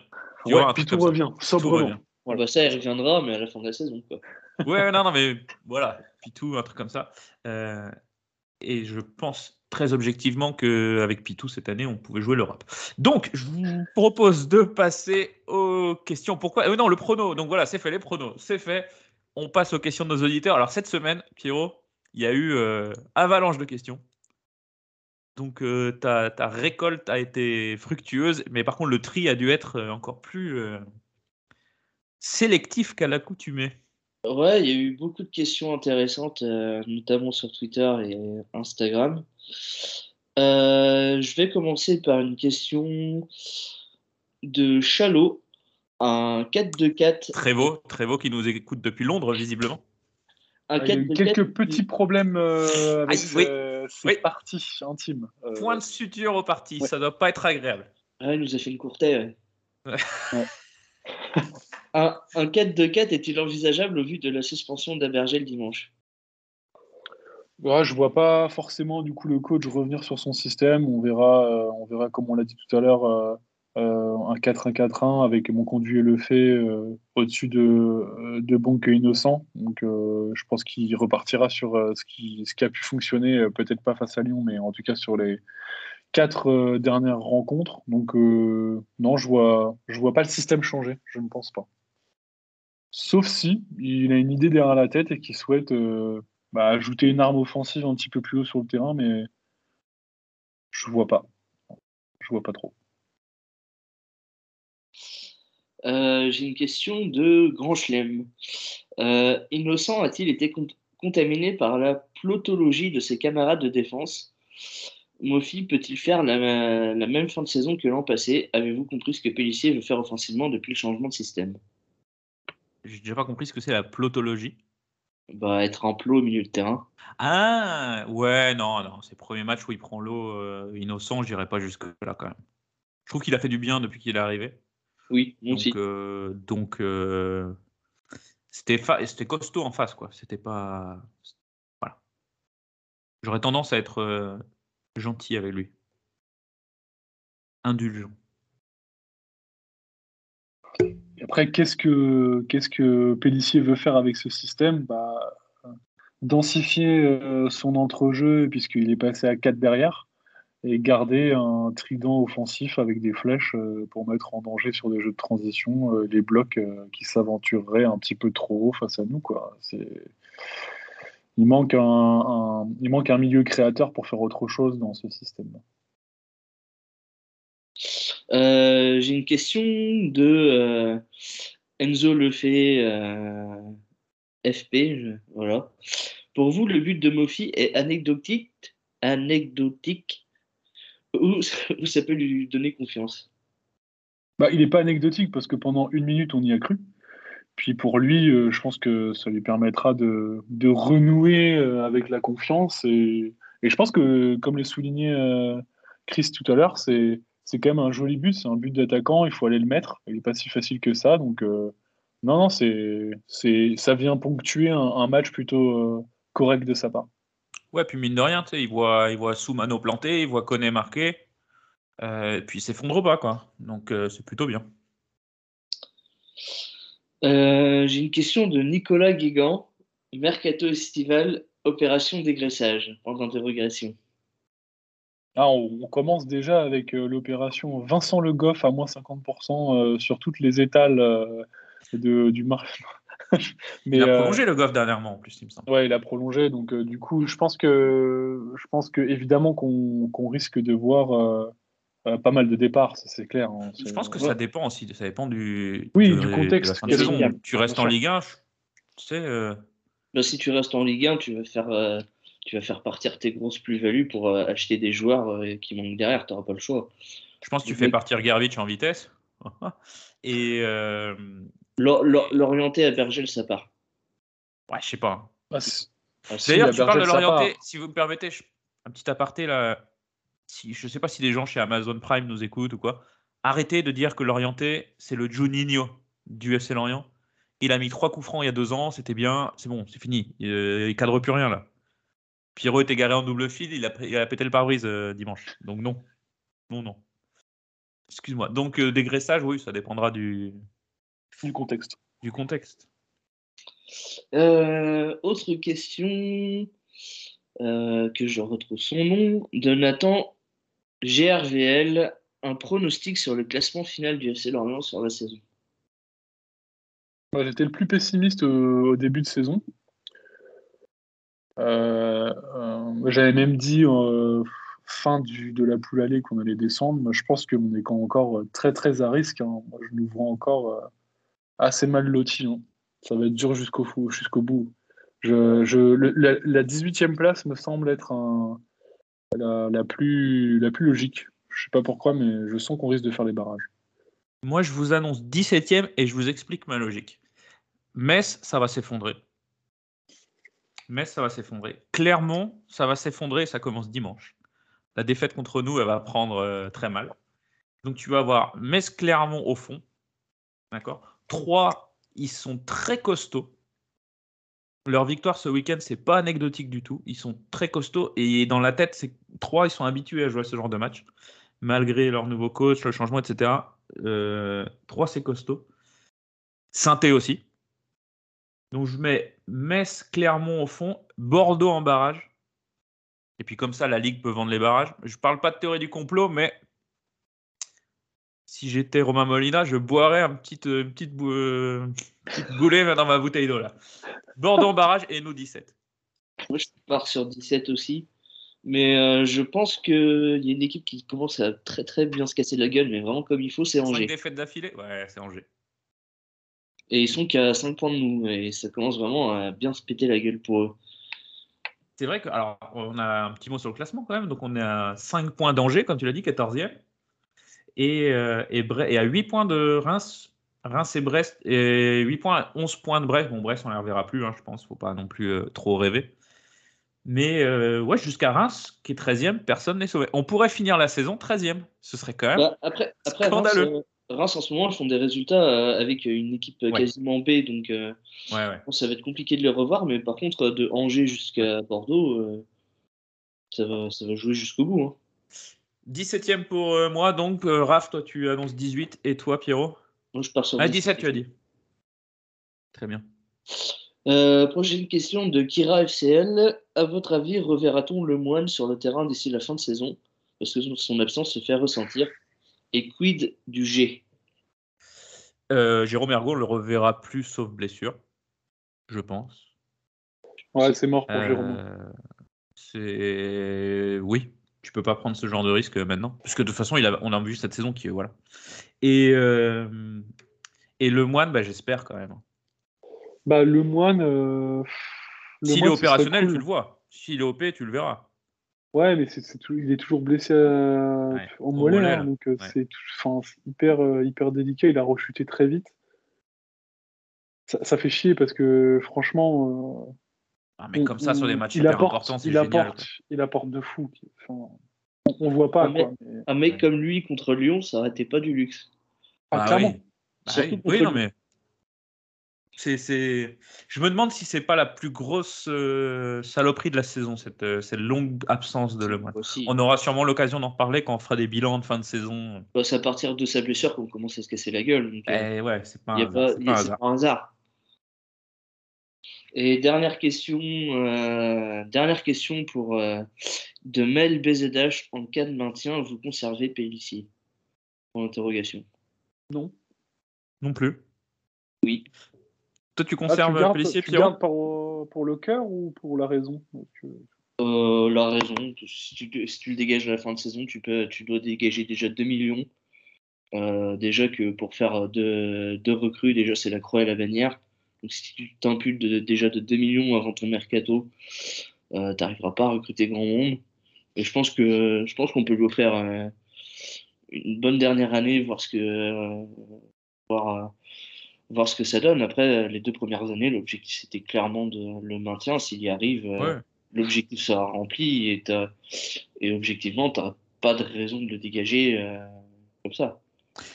Ouais, Pitou revient, sobrement. revient. Bah, ça, il reviendra, mais à la fin de la saison. Quoi. Ouais, non, non, mais voilà, Pitou, un truc comme ça. Euh, et je pense très objectivement qu'avec Pitou, cette année, on pouvait jouer l'Europe. Donc, je vous propose de passer aux questions. Pourquoi? Euh, Non, le prono. Donc voilà, c'est fait, les pronos, c'est fait. On passe aux questions de nos auditeurs. Alors, cette semaine, Pierrot, il y a eu euh, avalanche de questions. Donc, euh, ta, ta récolte a été fructueuse, mais par contre, le tri a dû être euh, encore plus euh, sélectif qu'à l'accoutumée. Ouais, il y a eu beaucoup de questions intéressantes, euh, notamment sur Twitter et Instagram. Euh, je vais commencer par une question de Chalot, un 4-2-4. Trévo, Trévo qui nous écoute depuis Londres, visiblement. Un Ah, il y a eu 4-2-4 quelques petits problèmes euh, avec oui. Ses Oui. parties intimes. Euh, Point de suture au parti, ouais. ça doit pas être agréable. Ah, il nous a fait une courtée. ouais. Ouais. un un 4-2-4 est-il envisageable au vu de la suspension d'Abergel dimanche? Ouais, je vois pas forcément du coup le coach revenir sur son système. On verra, euh, on verra comme on l'a dit tout à l'heure, euh, un 4-1-4-1 avec mon conduit et le fait euh, au-dessus de, euh, de Bonk Innocent. Donc euh, je pense qu'il repartira sur euh, ce, qui, ce qui a pu fonctionner, euh, peut-être pas face à Lyon, mais en tout cas sur les quatre euh, dernières rencontres. Donc euh, non, je vois, je vois pas le système changer. Je ne pense pas. Sauf si il a une idée derrière la tête et qu'il souhaite euh, bah, ajouter une arme offensive un petit peu plus haut sur le terrain, mais je vois pas. Je vois pas trop. Euh, J'ai une question de Grand Chelem. Euh, Innocent a-t-il été con- contaminé par la plotologie de ses camarades de défense? Mofi peut-il faire la, la même fin de saison que l'an passé? Avez-vous compris ce que Pellissier veut faire offensivement depuis le changement de système? J'ai déjà pas compris ce que c'est la plotologie. bah, Être en plot au milieu de terrain. Ah, ouais, non, non, c'est le premier match où il prend l'eau euh, innocent, je dirais pas jusque-là quand même. Je trouve qu'il a fait du bien depuis qu'il est arrivé. Oui, moi Donc, aussi. euh, donc euh, c'était fa- c'était costaud en face, quoi. C'était pas. Voilà. J'aurais tendance à être euh, gentil avec lui. Indulgent. Et après, qu'est-ce que qu'est-ce que Pellissier veut faire avec ce système? Bah, Densifier euh, son entrejeu puisqu'il est passé à 4 derrière et garder un trident offensif avec des flèches euh, pour mettre en danger sur des jeux de transition euh, les blocs euh, qui s'aventureraient un petit peu trop haut face à nous. Quoi. Il, manque un, il manque un milieu créateur pour faire autre chose dans ce système. Euh, J'ai une question de Enzo Lefebvre, euh, FP. voilà. Pour vous, le but de Mofi est anecdotique, anecdotique ou, ça peut lui donner confiance? Bah, il n'est pas anecdotique parce que pendant une minute, on y a cru. Puis pour lui, euh, je pense que ça lui permettra de, de renouer euh, avec la confiance. Et, et je pense que, comme l'a souligné euh, Chris tout à l'heure, c'est quand même un joli but. C'est un but d'attaquant, il faut aller le mettre. Il n'est pas si facile que ça. Donc, euh, non, non, c'est c'est ça vient ponctuer un, match plutôt correct de sa part. Ouais, puis mine de rien, tu sais, il voit, il voit Soumano planté, il voit Koné marqué, euh, et puis il s'effondre pas, quoi. Donc euh, c'est plutôt bien. Euh, J'ai une question de Nicolas Guégan. Mercato estival, opération dégraissage, point d'interrogation. Ah, on, on commence déjà avec euh, l'opération Vincent Le Goff à moins 50% euh, sur toutes les étals euh, de, du marché. il a euh, prolongé le golf dernièrement, en plus, il me semble. Ouais, il a prolongé. Donc, euh, du coup, je pense que, je pense que évidemment qu'on qu'on risque de voir euh, pas mal de départs, c'est clair. hein. Je pense que ouais. ça dépend aussi, ça dépend du, Oui, de- du de contexte de a. Tu restes en. Ligue 1, je- tu sais, euh, Bah, si tu restes en Ligue 1, tu vas faire, euh, tu vas faire partir tes grosses plus-values pour euh, acheter des joueurs euh, qui manquent derrière. Tu n'auras pas le choix. je pense que tu fais partir Gervitch en vitesse. Et L'or- l'or- L'orienté à Bergel, ça part. ouais, je sais pas. Ah, ah, si, D'ailleurs, tu parles de part. Si vous me permettez, je- un petit aparté là. Si, je sais pas si des gens chez Amazon Prime nous écoutent ou quoi. Arrêtez de dire que l'orienté, c'est le Juninho du FC Lorient. Il a mis trois coups francs il y a deux ans, c'était bien, c'est bon, c'est fini. Euh, il cadre plus rien là. Pierrot est égaré en double fil, il a, il a pété le pare-brise euh, dimanche. Donc non. Non, non. Excuse-moi. Donc euh, dégraissage, oui, ça dépendra du, Du contexte. du contexte. Euh, autre question euh, que je retrouve son nom de Nathan GRVL. Un pronostic sur le classement final du FC Lorient sur la saison. Moi, J'étais le plus pessimiste au, au début de saison. Euh, euh, J'avais même dit euh, fin du, de la poule allée qu'on allait descendre. Moi, je pense qu'on est quand- encore très très à risque. hein. Moi, je nous vois encore euh, assez mal lotis. hein. Ça va être dur jusqu'au jusqu'au bout. La, la 18e place me semble être la, plus, logique. Je sais pas pourquoi, mais je sens qu'on risque de faire les barrages. Moi, je vous annonce 17ème et je vous explique ma logique. Metz, ça va s'effondrer. Metz, ça va s'effondrer. Clermont, ça va s'effondrer et ça commence dimanche. La défaite contre nous, elle va prendre euh, très mal. Donc, tu vas avoir Metz-Clermont au fond. D'accord? Trois, ils sont très costauds. Leur victoire ce week-end, c'est pas anecdotique du tout. Ils sont très costauds et dans la tête, c'est trois, ils sont habitués à jouer à ce genre de match, malgré leur nouveau coach, le changement, etc. Euh, 3, c'est costaud. Sainté aussi. Donc je mets Metz, Clermont au fond, Bordeaux en barrage. Et puis comme ça, la Ligue peut vendre les barrages. Je parle pas de théorie du complot, mais si j'étais Romain Molina, je boirais un petit, euh, une petite, bou- euh, petite boulet dans ma bouteille d'eau là. Bordeaux en barrage et nous 17. Moi, je pars sur 17 aussi. Mais euh, je pense qu'il y a une équipe qui commence à très très bien se casser la gueule, mais vraiment comme il faut, c'est 5 Angers. défaites d'affilée? Ouais, c'est Angers. Et ils sont qu'à 5 points de nous. Et ça commence vraiment à bien se péter la gueule pour eux. C'est vrai que, alors, on a un petit mot sur le classement quand même. Donc, on est à 5 points d'Angers, comme tu l'as dit, 14e. Et, euh, et, Bre- et à 8 points de Reims. Reims et Brest. Et 8 points, 11 points de Brest. Bon, Brest, on ne les reverra plus, hein, je pense. faut pas non plus euh, trop rêver. Mais euh, ouais, jusqu'à Reims, qui est 13e, personne n'est sauvé. On pourrait finir la saison 13e. Ce serait quand même. Bah, après, après Reims, Scandaleux. euh, Reims, en ce moment, ils font des résultats euh, avec une équipe Ouais. quasiment B. Donc Ouais, ouais. bon, ça va être compliqué de les revoir. Mais par contre, de Angers jusqu'à Bordeaux, ça, va, ça va jouer jusqu'au bout. hein. 17e pour euh, moi. Donc, euh, Raph, toi, tu annonces 18. Et toi, Pierrot Moi, je pars sur Ah, 17, tu as dit. Très bien. Euh, prochaine question de Kira FCL. À votre avis, reverra-t-on le moine sur le terrain d'ici la fin de saison? Parce que son absence se fait ressentir. Et quid du G? Euh, Jérôme Ergo, le reverra plus sauf blessure, je pense. Ouais, c'est mort pour Euh, Jérôme. C'est oui, tu peux pas prendre ce genre de risque maintenant, parce que de toute façon, il a... on a vu cette saison qui voilà. Et euh, et le moine, bah, j'espère quand même. Bah, le moine. euh, S'il est opérationnel, cool. tu le vois. S'il est OP, tu le verras. Ouais, mais c'est, c'est tout- il est toujours blessé à- Ouais, au au mollet, mollet, hein, donc euh, Ouais. c'est, tout- enfin, c'est hyper, euh, hyper délicat. Il a rechuté très vite. Ça, ça fait chier parce que franchement, euh, Ah, mais comme ça, sur des matchs il hyper apporte, importants, c'est il génial. apporte, il apporte de fou. Enfin, on, on voit pas Un mec, quoi. mais- un mec comme lui contre Lyon, ça été pas du luxe. Ah, Bah clairement. oui. Bah oui. Oui, non, mais. C'est, c'est... Je me demande si c'est pas la plus grosse euh, saloperie de la saison, cette, euh, cette longue absence de Le. On aura sûrement l'occasion d'en reparler quand on fera des bilans de fin de saison. Bah, c'est à partir de sa blessure qu'on commence à se casser la gueule. donc, euh, Eh ouais, c'est pas un c'est un hasard. pas un hasard. Et dernière question, euh, dernière question pour euh, de Mel BZH en cas de maintien, vous conservez Pellissier Point d'interrogation. Non. Non plus. Oui. Toi, tu Ah, conserves tu gardes, Pellissier, tu Pierrot? gardes pour, pour le cœur ou pour la raison? Donc, euh, Euh, la raison, si tu, si tu le dégages à la fin de saison, tu, peux, tu dois dégager déjà 2 millions. Euh, déjà que pour faire deux, deux recrues, déjà c'est la croix et la bannière. Donc si tu t'imputes de- déjà de 2 millions avant ton mercato, euh, tu n'arriveras pas à recruter grand monde. Et je pense que je pense qu'on peut lui offrir euh, une bonne dernière année, voir ce que euh, voir, voir ce que ça donne. Après, les deux premières années, l'objectif c'était clairement de le maintien. S'il y arrive, Ouais. l'objectif sera rempli et, et objectivement, tu n'as pas de raison de le dégager comme ça.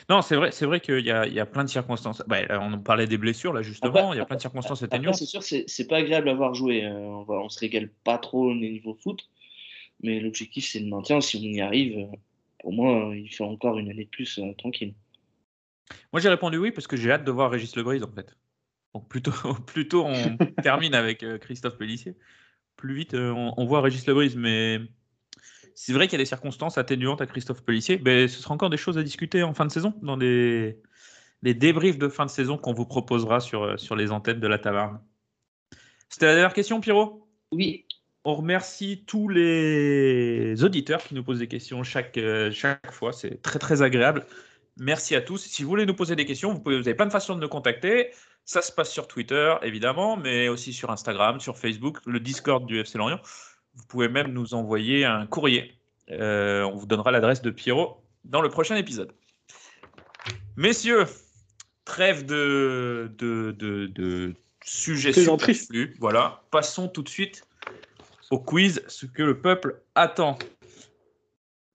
Non, c'est vrai, c'est vrai qu'il y a, il y a plein de circonstances. Bah, on parlait des blessures, là, justement. Après- il y a plein de circonstances atténuantes. c'est sûr, c'est pas agréable à voir jouer. euh, on, va, on se régale pas trop au niveau foot, mais l'objectif c'est le maintien. Si on y arrive, euh, pour moi, euh, il fait encore une année de plus euh, tranquille. Moi, j'ai répondu oui parce que j'ai hâte de voir Régis Lebris, en fait. Donc, plutôt, plutôt on termine avec euh, Christophe Pellissier, plus vite euh, on, on voit Régis Lebris. Mais c'est vrai qu'il y a des circonstances atténuantes à Christophe Pellissier. Mais ce sera encore des choses à discuter en fin de saison, dans les, les débriefs de fin de saison qu'on vous proposera sur, euh, sur les antennes de la taverne. C'était la dernière question, Pierrot? Oui. On remercie tous les auditeurs qui nous posent des questions chaque, euh, chaque fois. C'est très, très agréable. Merci à tous. Si vous voulez nous poser des questions, vous, pouvez, vous avez plein de façons de nous contacter. Ça se passe sur Twitter, évidemment, mais aussi sur Instagram, sur Facebook, le Discord du FC Lorient. Vous pouvez même nous envoyer un courrier. Euh, on vous donnera l'adresse de Pierrot dans le prochain épisode. Messieurs, trêve de, de, de, de sujets superflus. Voilà, passons tout de suite au quiz, ce que le peuple attend.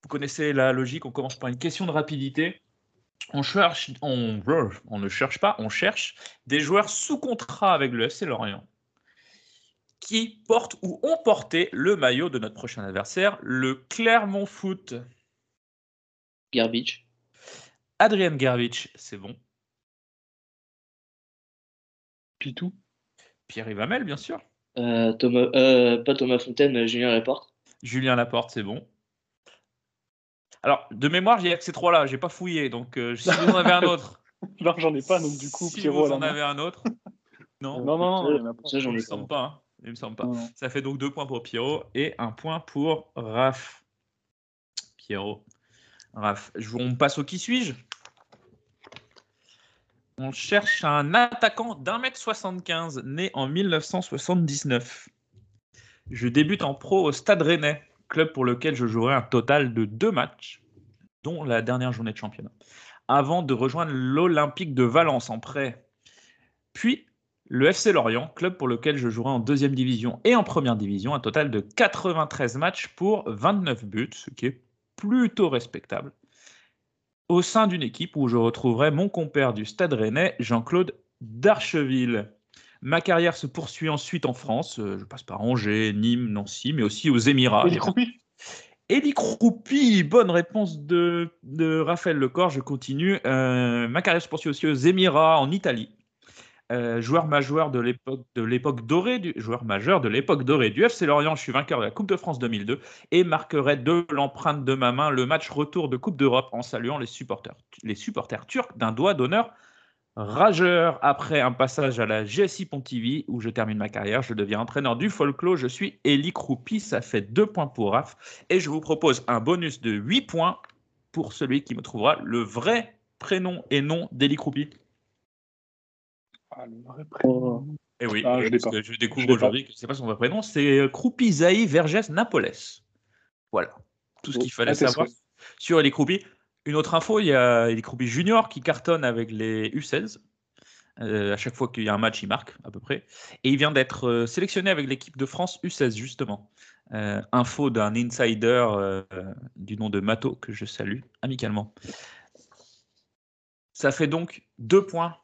Vous connaissez la logique, on commence par une question de rapidité. On cherche, on, on ne cherche pas, on cherche des joueurs sous contrat avec le FC Lorient qui portent ou ont porté le maillot de notre prochain adversaire, le Clermont Foot. Garbage. Adrien Gervich, c'est bon. Pitou. Pierre Ivamel, bien sûr. Euh, Thomas, euh, pas Thomas Fontaine, Julien Laporte. Julien Laporte, c'est bon. Alors, de mémoire, j'ai que ces trois-là, j'ai pas fouillé, donc euh, si vous en avez un autre. Non, j'en ai pas, donc du coup, si Pierrot vous en avez un autre. Non, Non, non, non, a pas. Ça, j'en ai me pas. semble pas. hein. Il me semble pas. Ça fait donc deux points pour Pierrot et un point pour Raph. Pierrot. Raph. On passe au qui suis-je? On cherche un attaquant d'un mètre 75, né en 1979. Je débute en pro au Stade Rennais, club pour lequel je jouerai un total de deux matchs, dont la dernière journée de championnat, avant de rejoindre l'Olympique de Valence en prêt. Puis le FC Lorient, club pour lequel je jouerai en deuxième division et en première division, un total de 93 matchs pour 29 buts, ce qui est plutôt respectable. Au sein d'une équipe où je retrouverai mon compère du Stade Rennais, Jean-Claude Darcheville. Ma carrière se poursuit ensuite en France. Euh, Je passe par Angers, Nîmes, Nancy, mais aussi aux Émirats. Elie Croupi, bonne réponse de, de Raphaël Lecor. Je continue. Euh, ma carrière se poursuit aussi aux Émirats, en Italie. Euh, joueur majeur de l'époque dorée du joueur majeur de l'époque dorée du FC Lorient, je suis vainqueur de la Coupe de France 2002 et marquerai de l'empreinte de ma main le match retour de Coupe d'Europe en saluant les supporters les supporters turcs d'un doigt d'honneur rageur. Après un passage à la GSI Pontivy où je termine ma carrière, je deviens entraîneur du folklore. Je suis Elie Croupi, ça fait deux points pour Raph et je vous propose un bonus de 8 points pour celui qui me trouvera le vrai prénom et nom d'Elie Croupi. Ah, le vrai prénom. Et oui, Ah, je parce que découvre aujourd'hui que c'est pas son vrai prénom, c'est euh, Croupizaï Vergès Napoles. Voilà, tout ce Bon, qu'il fallait tes savoir sur Eli Croupi. Une autre info, il y a Eli Croupi Junior qui cartonne avec les U16. Euh, à chaque fois qu'il y a un match, il marque à peu près. Et il vient d'être euh, sélectionné avec l'équipe de France U16 justement. Euh, info d'un insider du nom de Mato que je salue amicalement. Ça fait donc deux points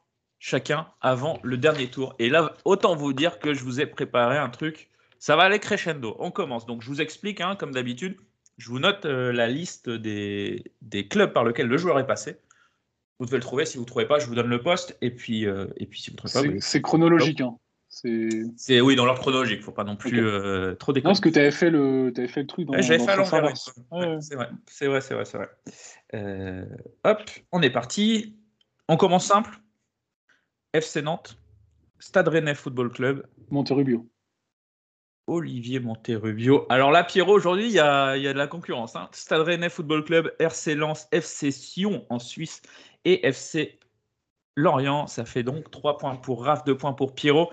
chacun avant le dernier tour. Et là, autant vous dire que je vous ai préparé un truc. Ça va aller crescendo. On commence. Donc, je vous explique, hein, comme d'habitude. Je vous note euh, la liste des, des clubs par lesquels le joueur est passé. Vous devez le trouver. Si vous ne trouvez pas, je vous donne le poste. Et puis, euh, et puis si vous ne trouvez pas, C'est vous- chronologique. Hein. C'est. Oui, dans leur chronologique, faut pas non plus euh, trop Non, déconner. parce que tu avais fait le, t'avais fait le truc dans. J'avais fait à l'envers. ouais. C'est vrai, c'est vrai, c'est vrai, hop, on est parti. On commence simple. FC Nantes, Stade Rennais Football Club, Monterubio. Olivier Monterrubio. Alors là, Pierrot, aujourd'hui, il y a, il y a de la concurrence. hein. Stade Rennais Football Club, RC Lens, FC Sion en Suisse et FC Lorient. Ça fait donc 3 points pour Raph, 2 points pour Pierrot.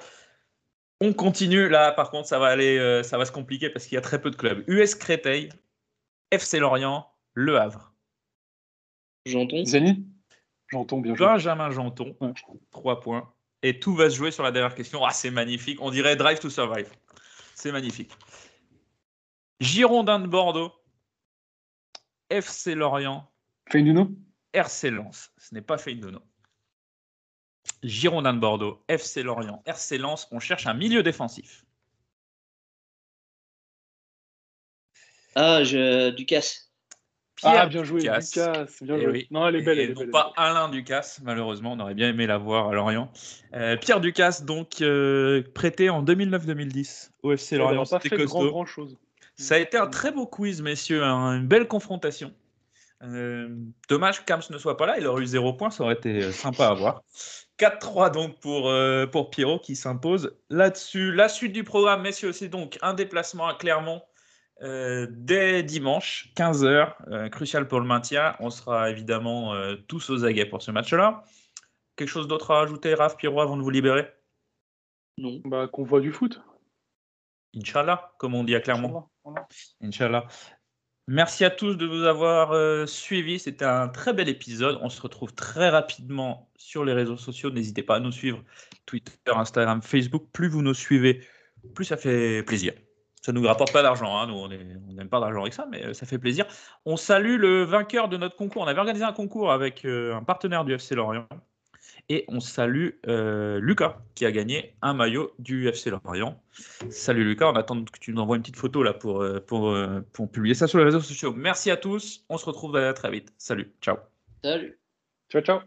On continue. Là, par contre, ça va aller, euh, ça va se compliquer parce qu'il y a très peu de clubs. US Créteil, FC Lorient, Le Havre. J'entends. Zani J'entends bien joué. Benjamin Janton, Ouais. 3 points. Et tout va se jouer sur la dernière question. Ah, c'est magnifique. On dirait Drive to Survive. C'est magnifique. Girondin de Bordeaux, FC Lorient, Feinduno RC Lens. Ce n'est pas Feindono. Girondin de Bordeaux, FC Lorient, RC Lens. On cherche un milieu défensif. Ah, je... Ducasse. Pierre Ah, bien joué. Ducasse. Ducasse, bien Eh joué. oui. Non, elle est belle. Et Elle est non belle. pas Alain Ducasse, malheureusement. On aurait bien aimé la voir à Lorient. Euh, Pierre Ducasse, donc euh, prêté en 2009-2010 au FC Lorient. n'aura pas C'était fait grand, grand chose. Ça a été un très beau quiz, messieurs. hein, Une belle confrontation. Euh, dommage que Kams ne soit pas là. Il aurait eu zéro point. Ça aurait été sympa à voir. 4-3 donc pour, euh, pour Pierrot qui s'impose là-dessus. La suite du programme, messieurs, c'est donc un déplacement à Clermont euh, dès dimanche, 15h. euh, crucial pour le maintien. On sera évidemment euh, tous aux aguets pour ce match-là. Quelque chose d'autre à ajouter, Raph, Pierrot, avant de vous libérer? Non. Bah, qu'on voit du foot. Inch'Allah, comme on dit à Clermont. Inch'Allah. Merci à tous de nous avoir euh, suivis. C'était un très bel épisode. On se retrouve très rapidement sur les réseaux sociaux. N'hésitez pas à nous suivre Twitter, Instagram, Facebook. Plus vous nous suivez, plus ça fait plaisir. Ça ne nous rapporte pas d'argent. hein. Nous, on n'aime pas d'argent avec ça, mais euh, ça fait plaisir. On salue le vainqueur de notre concours. On avait organisé un concours avec euh, un partenaire du FC Lorient. Et on salue euh, Lucas qui a gagné un maillot du FC Lorient. Salut Lucas, on attend que tu nous envoies une petite photo là pour, pour, pour publier ça sur les réseaux sociaux. Merci à tous, on se retrouve très vite. Salut, ciao. Salut. Ciao, ciao.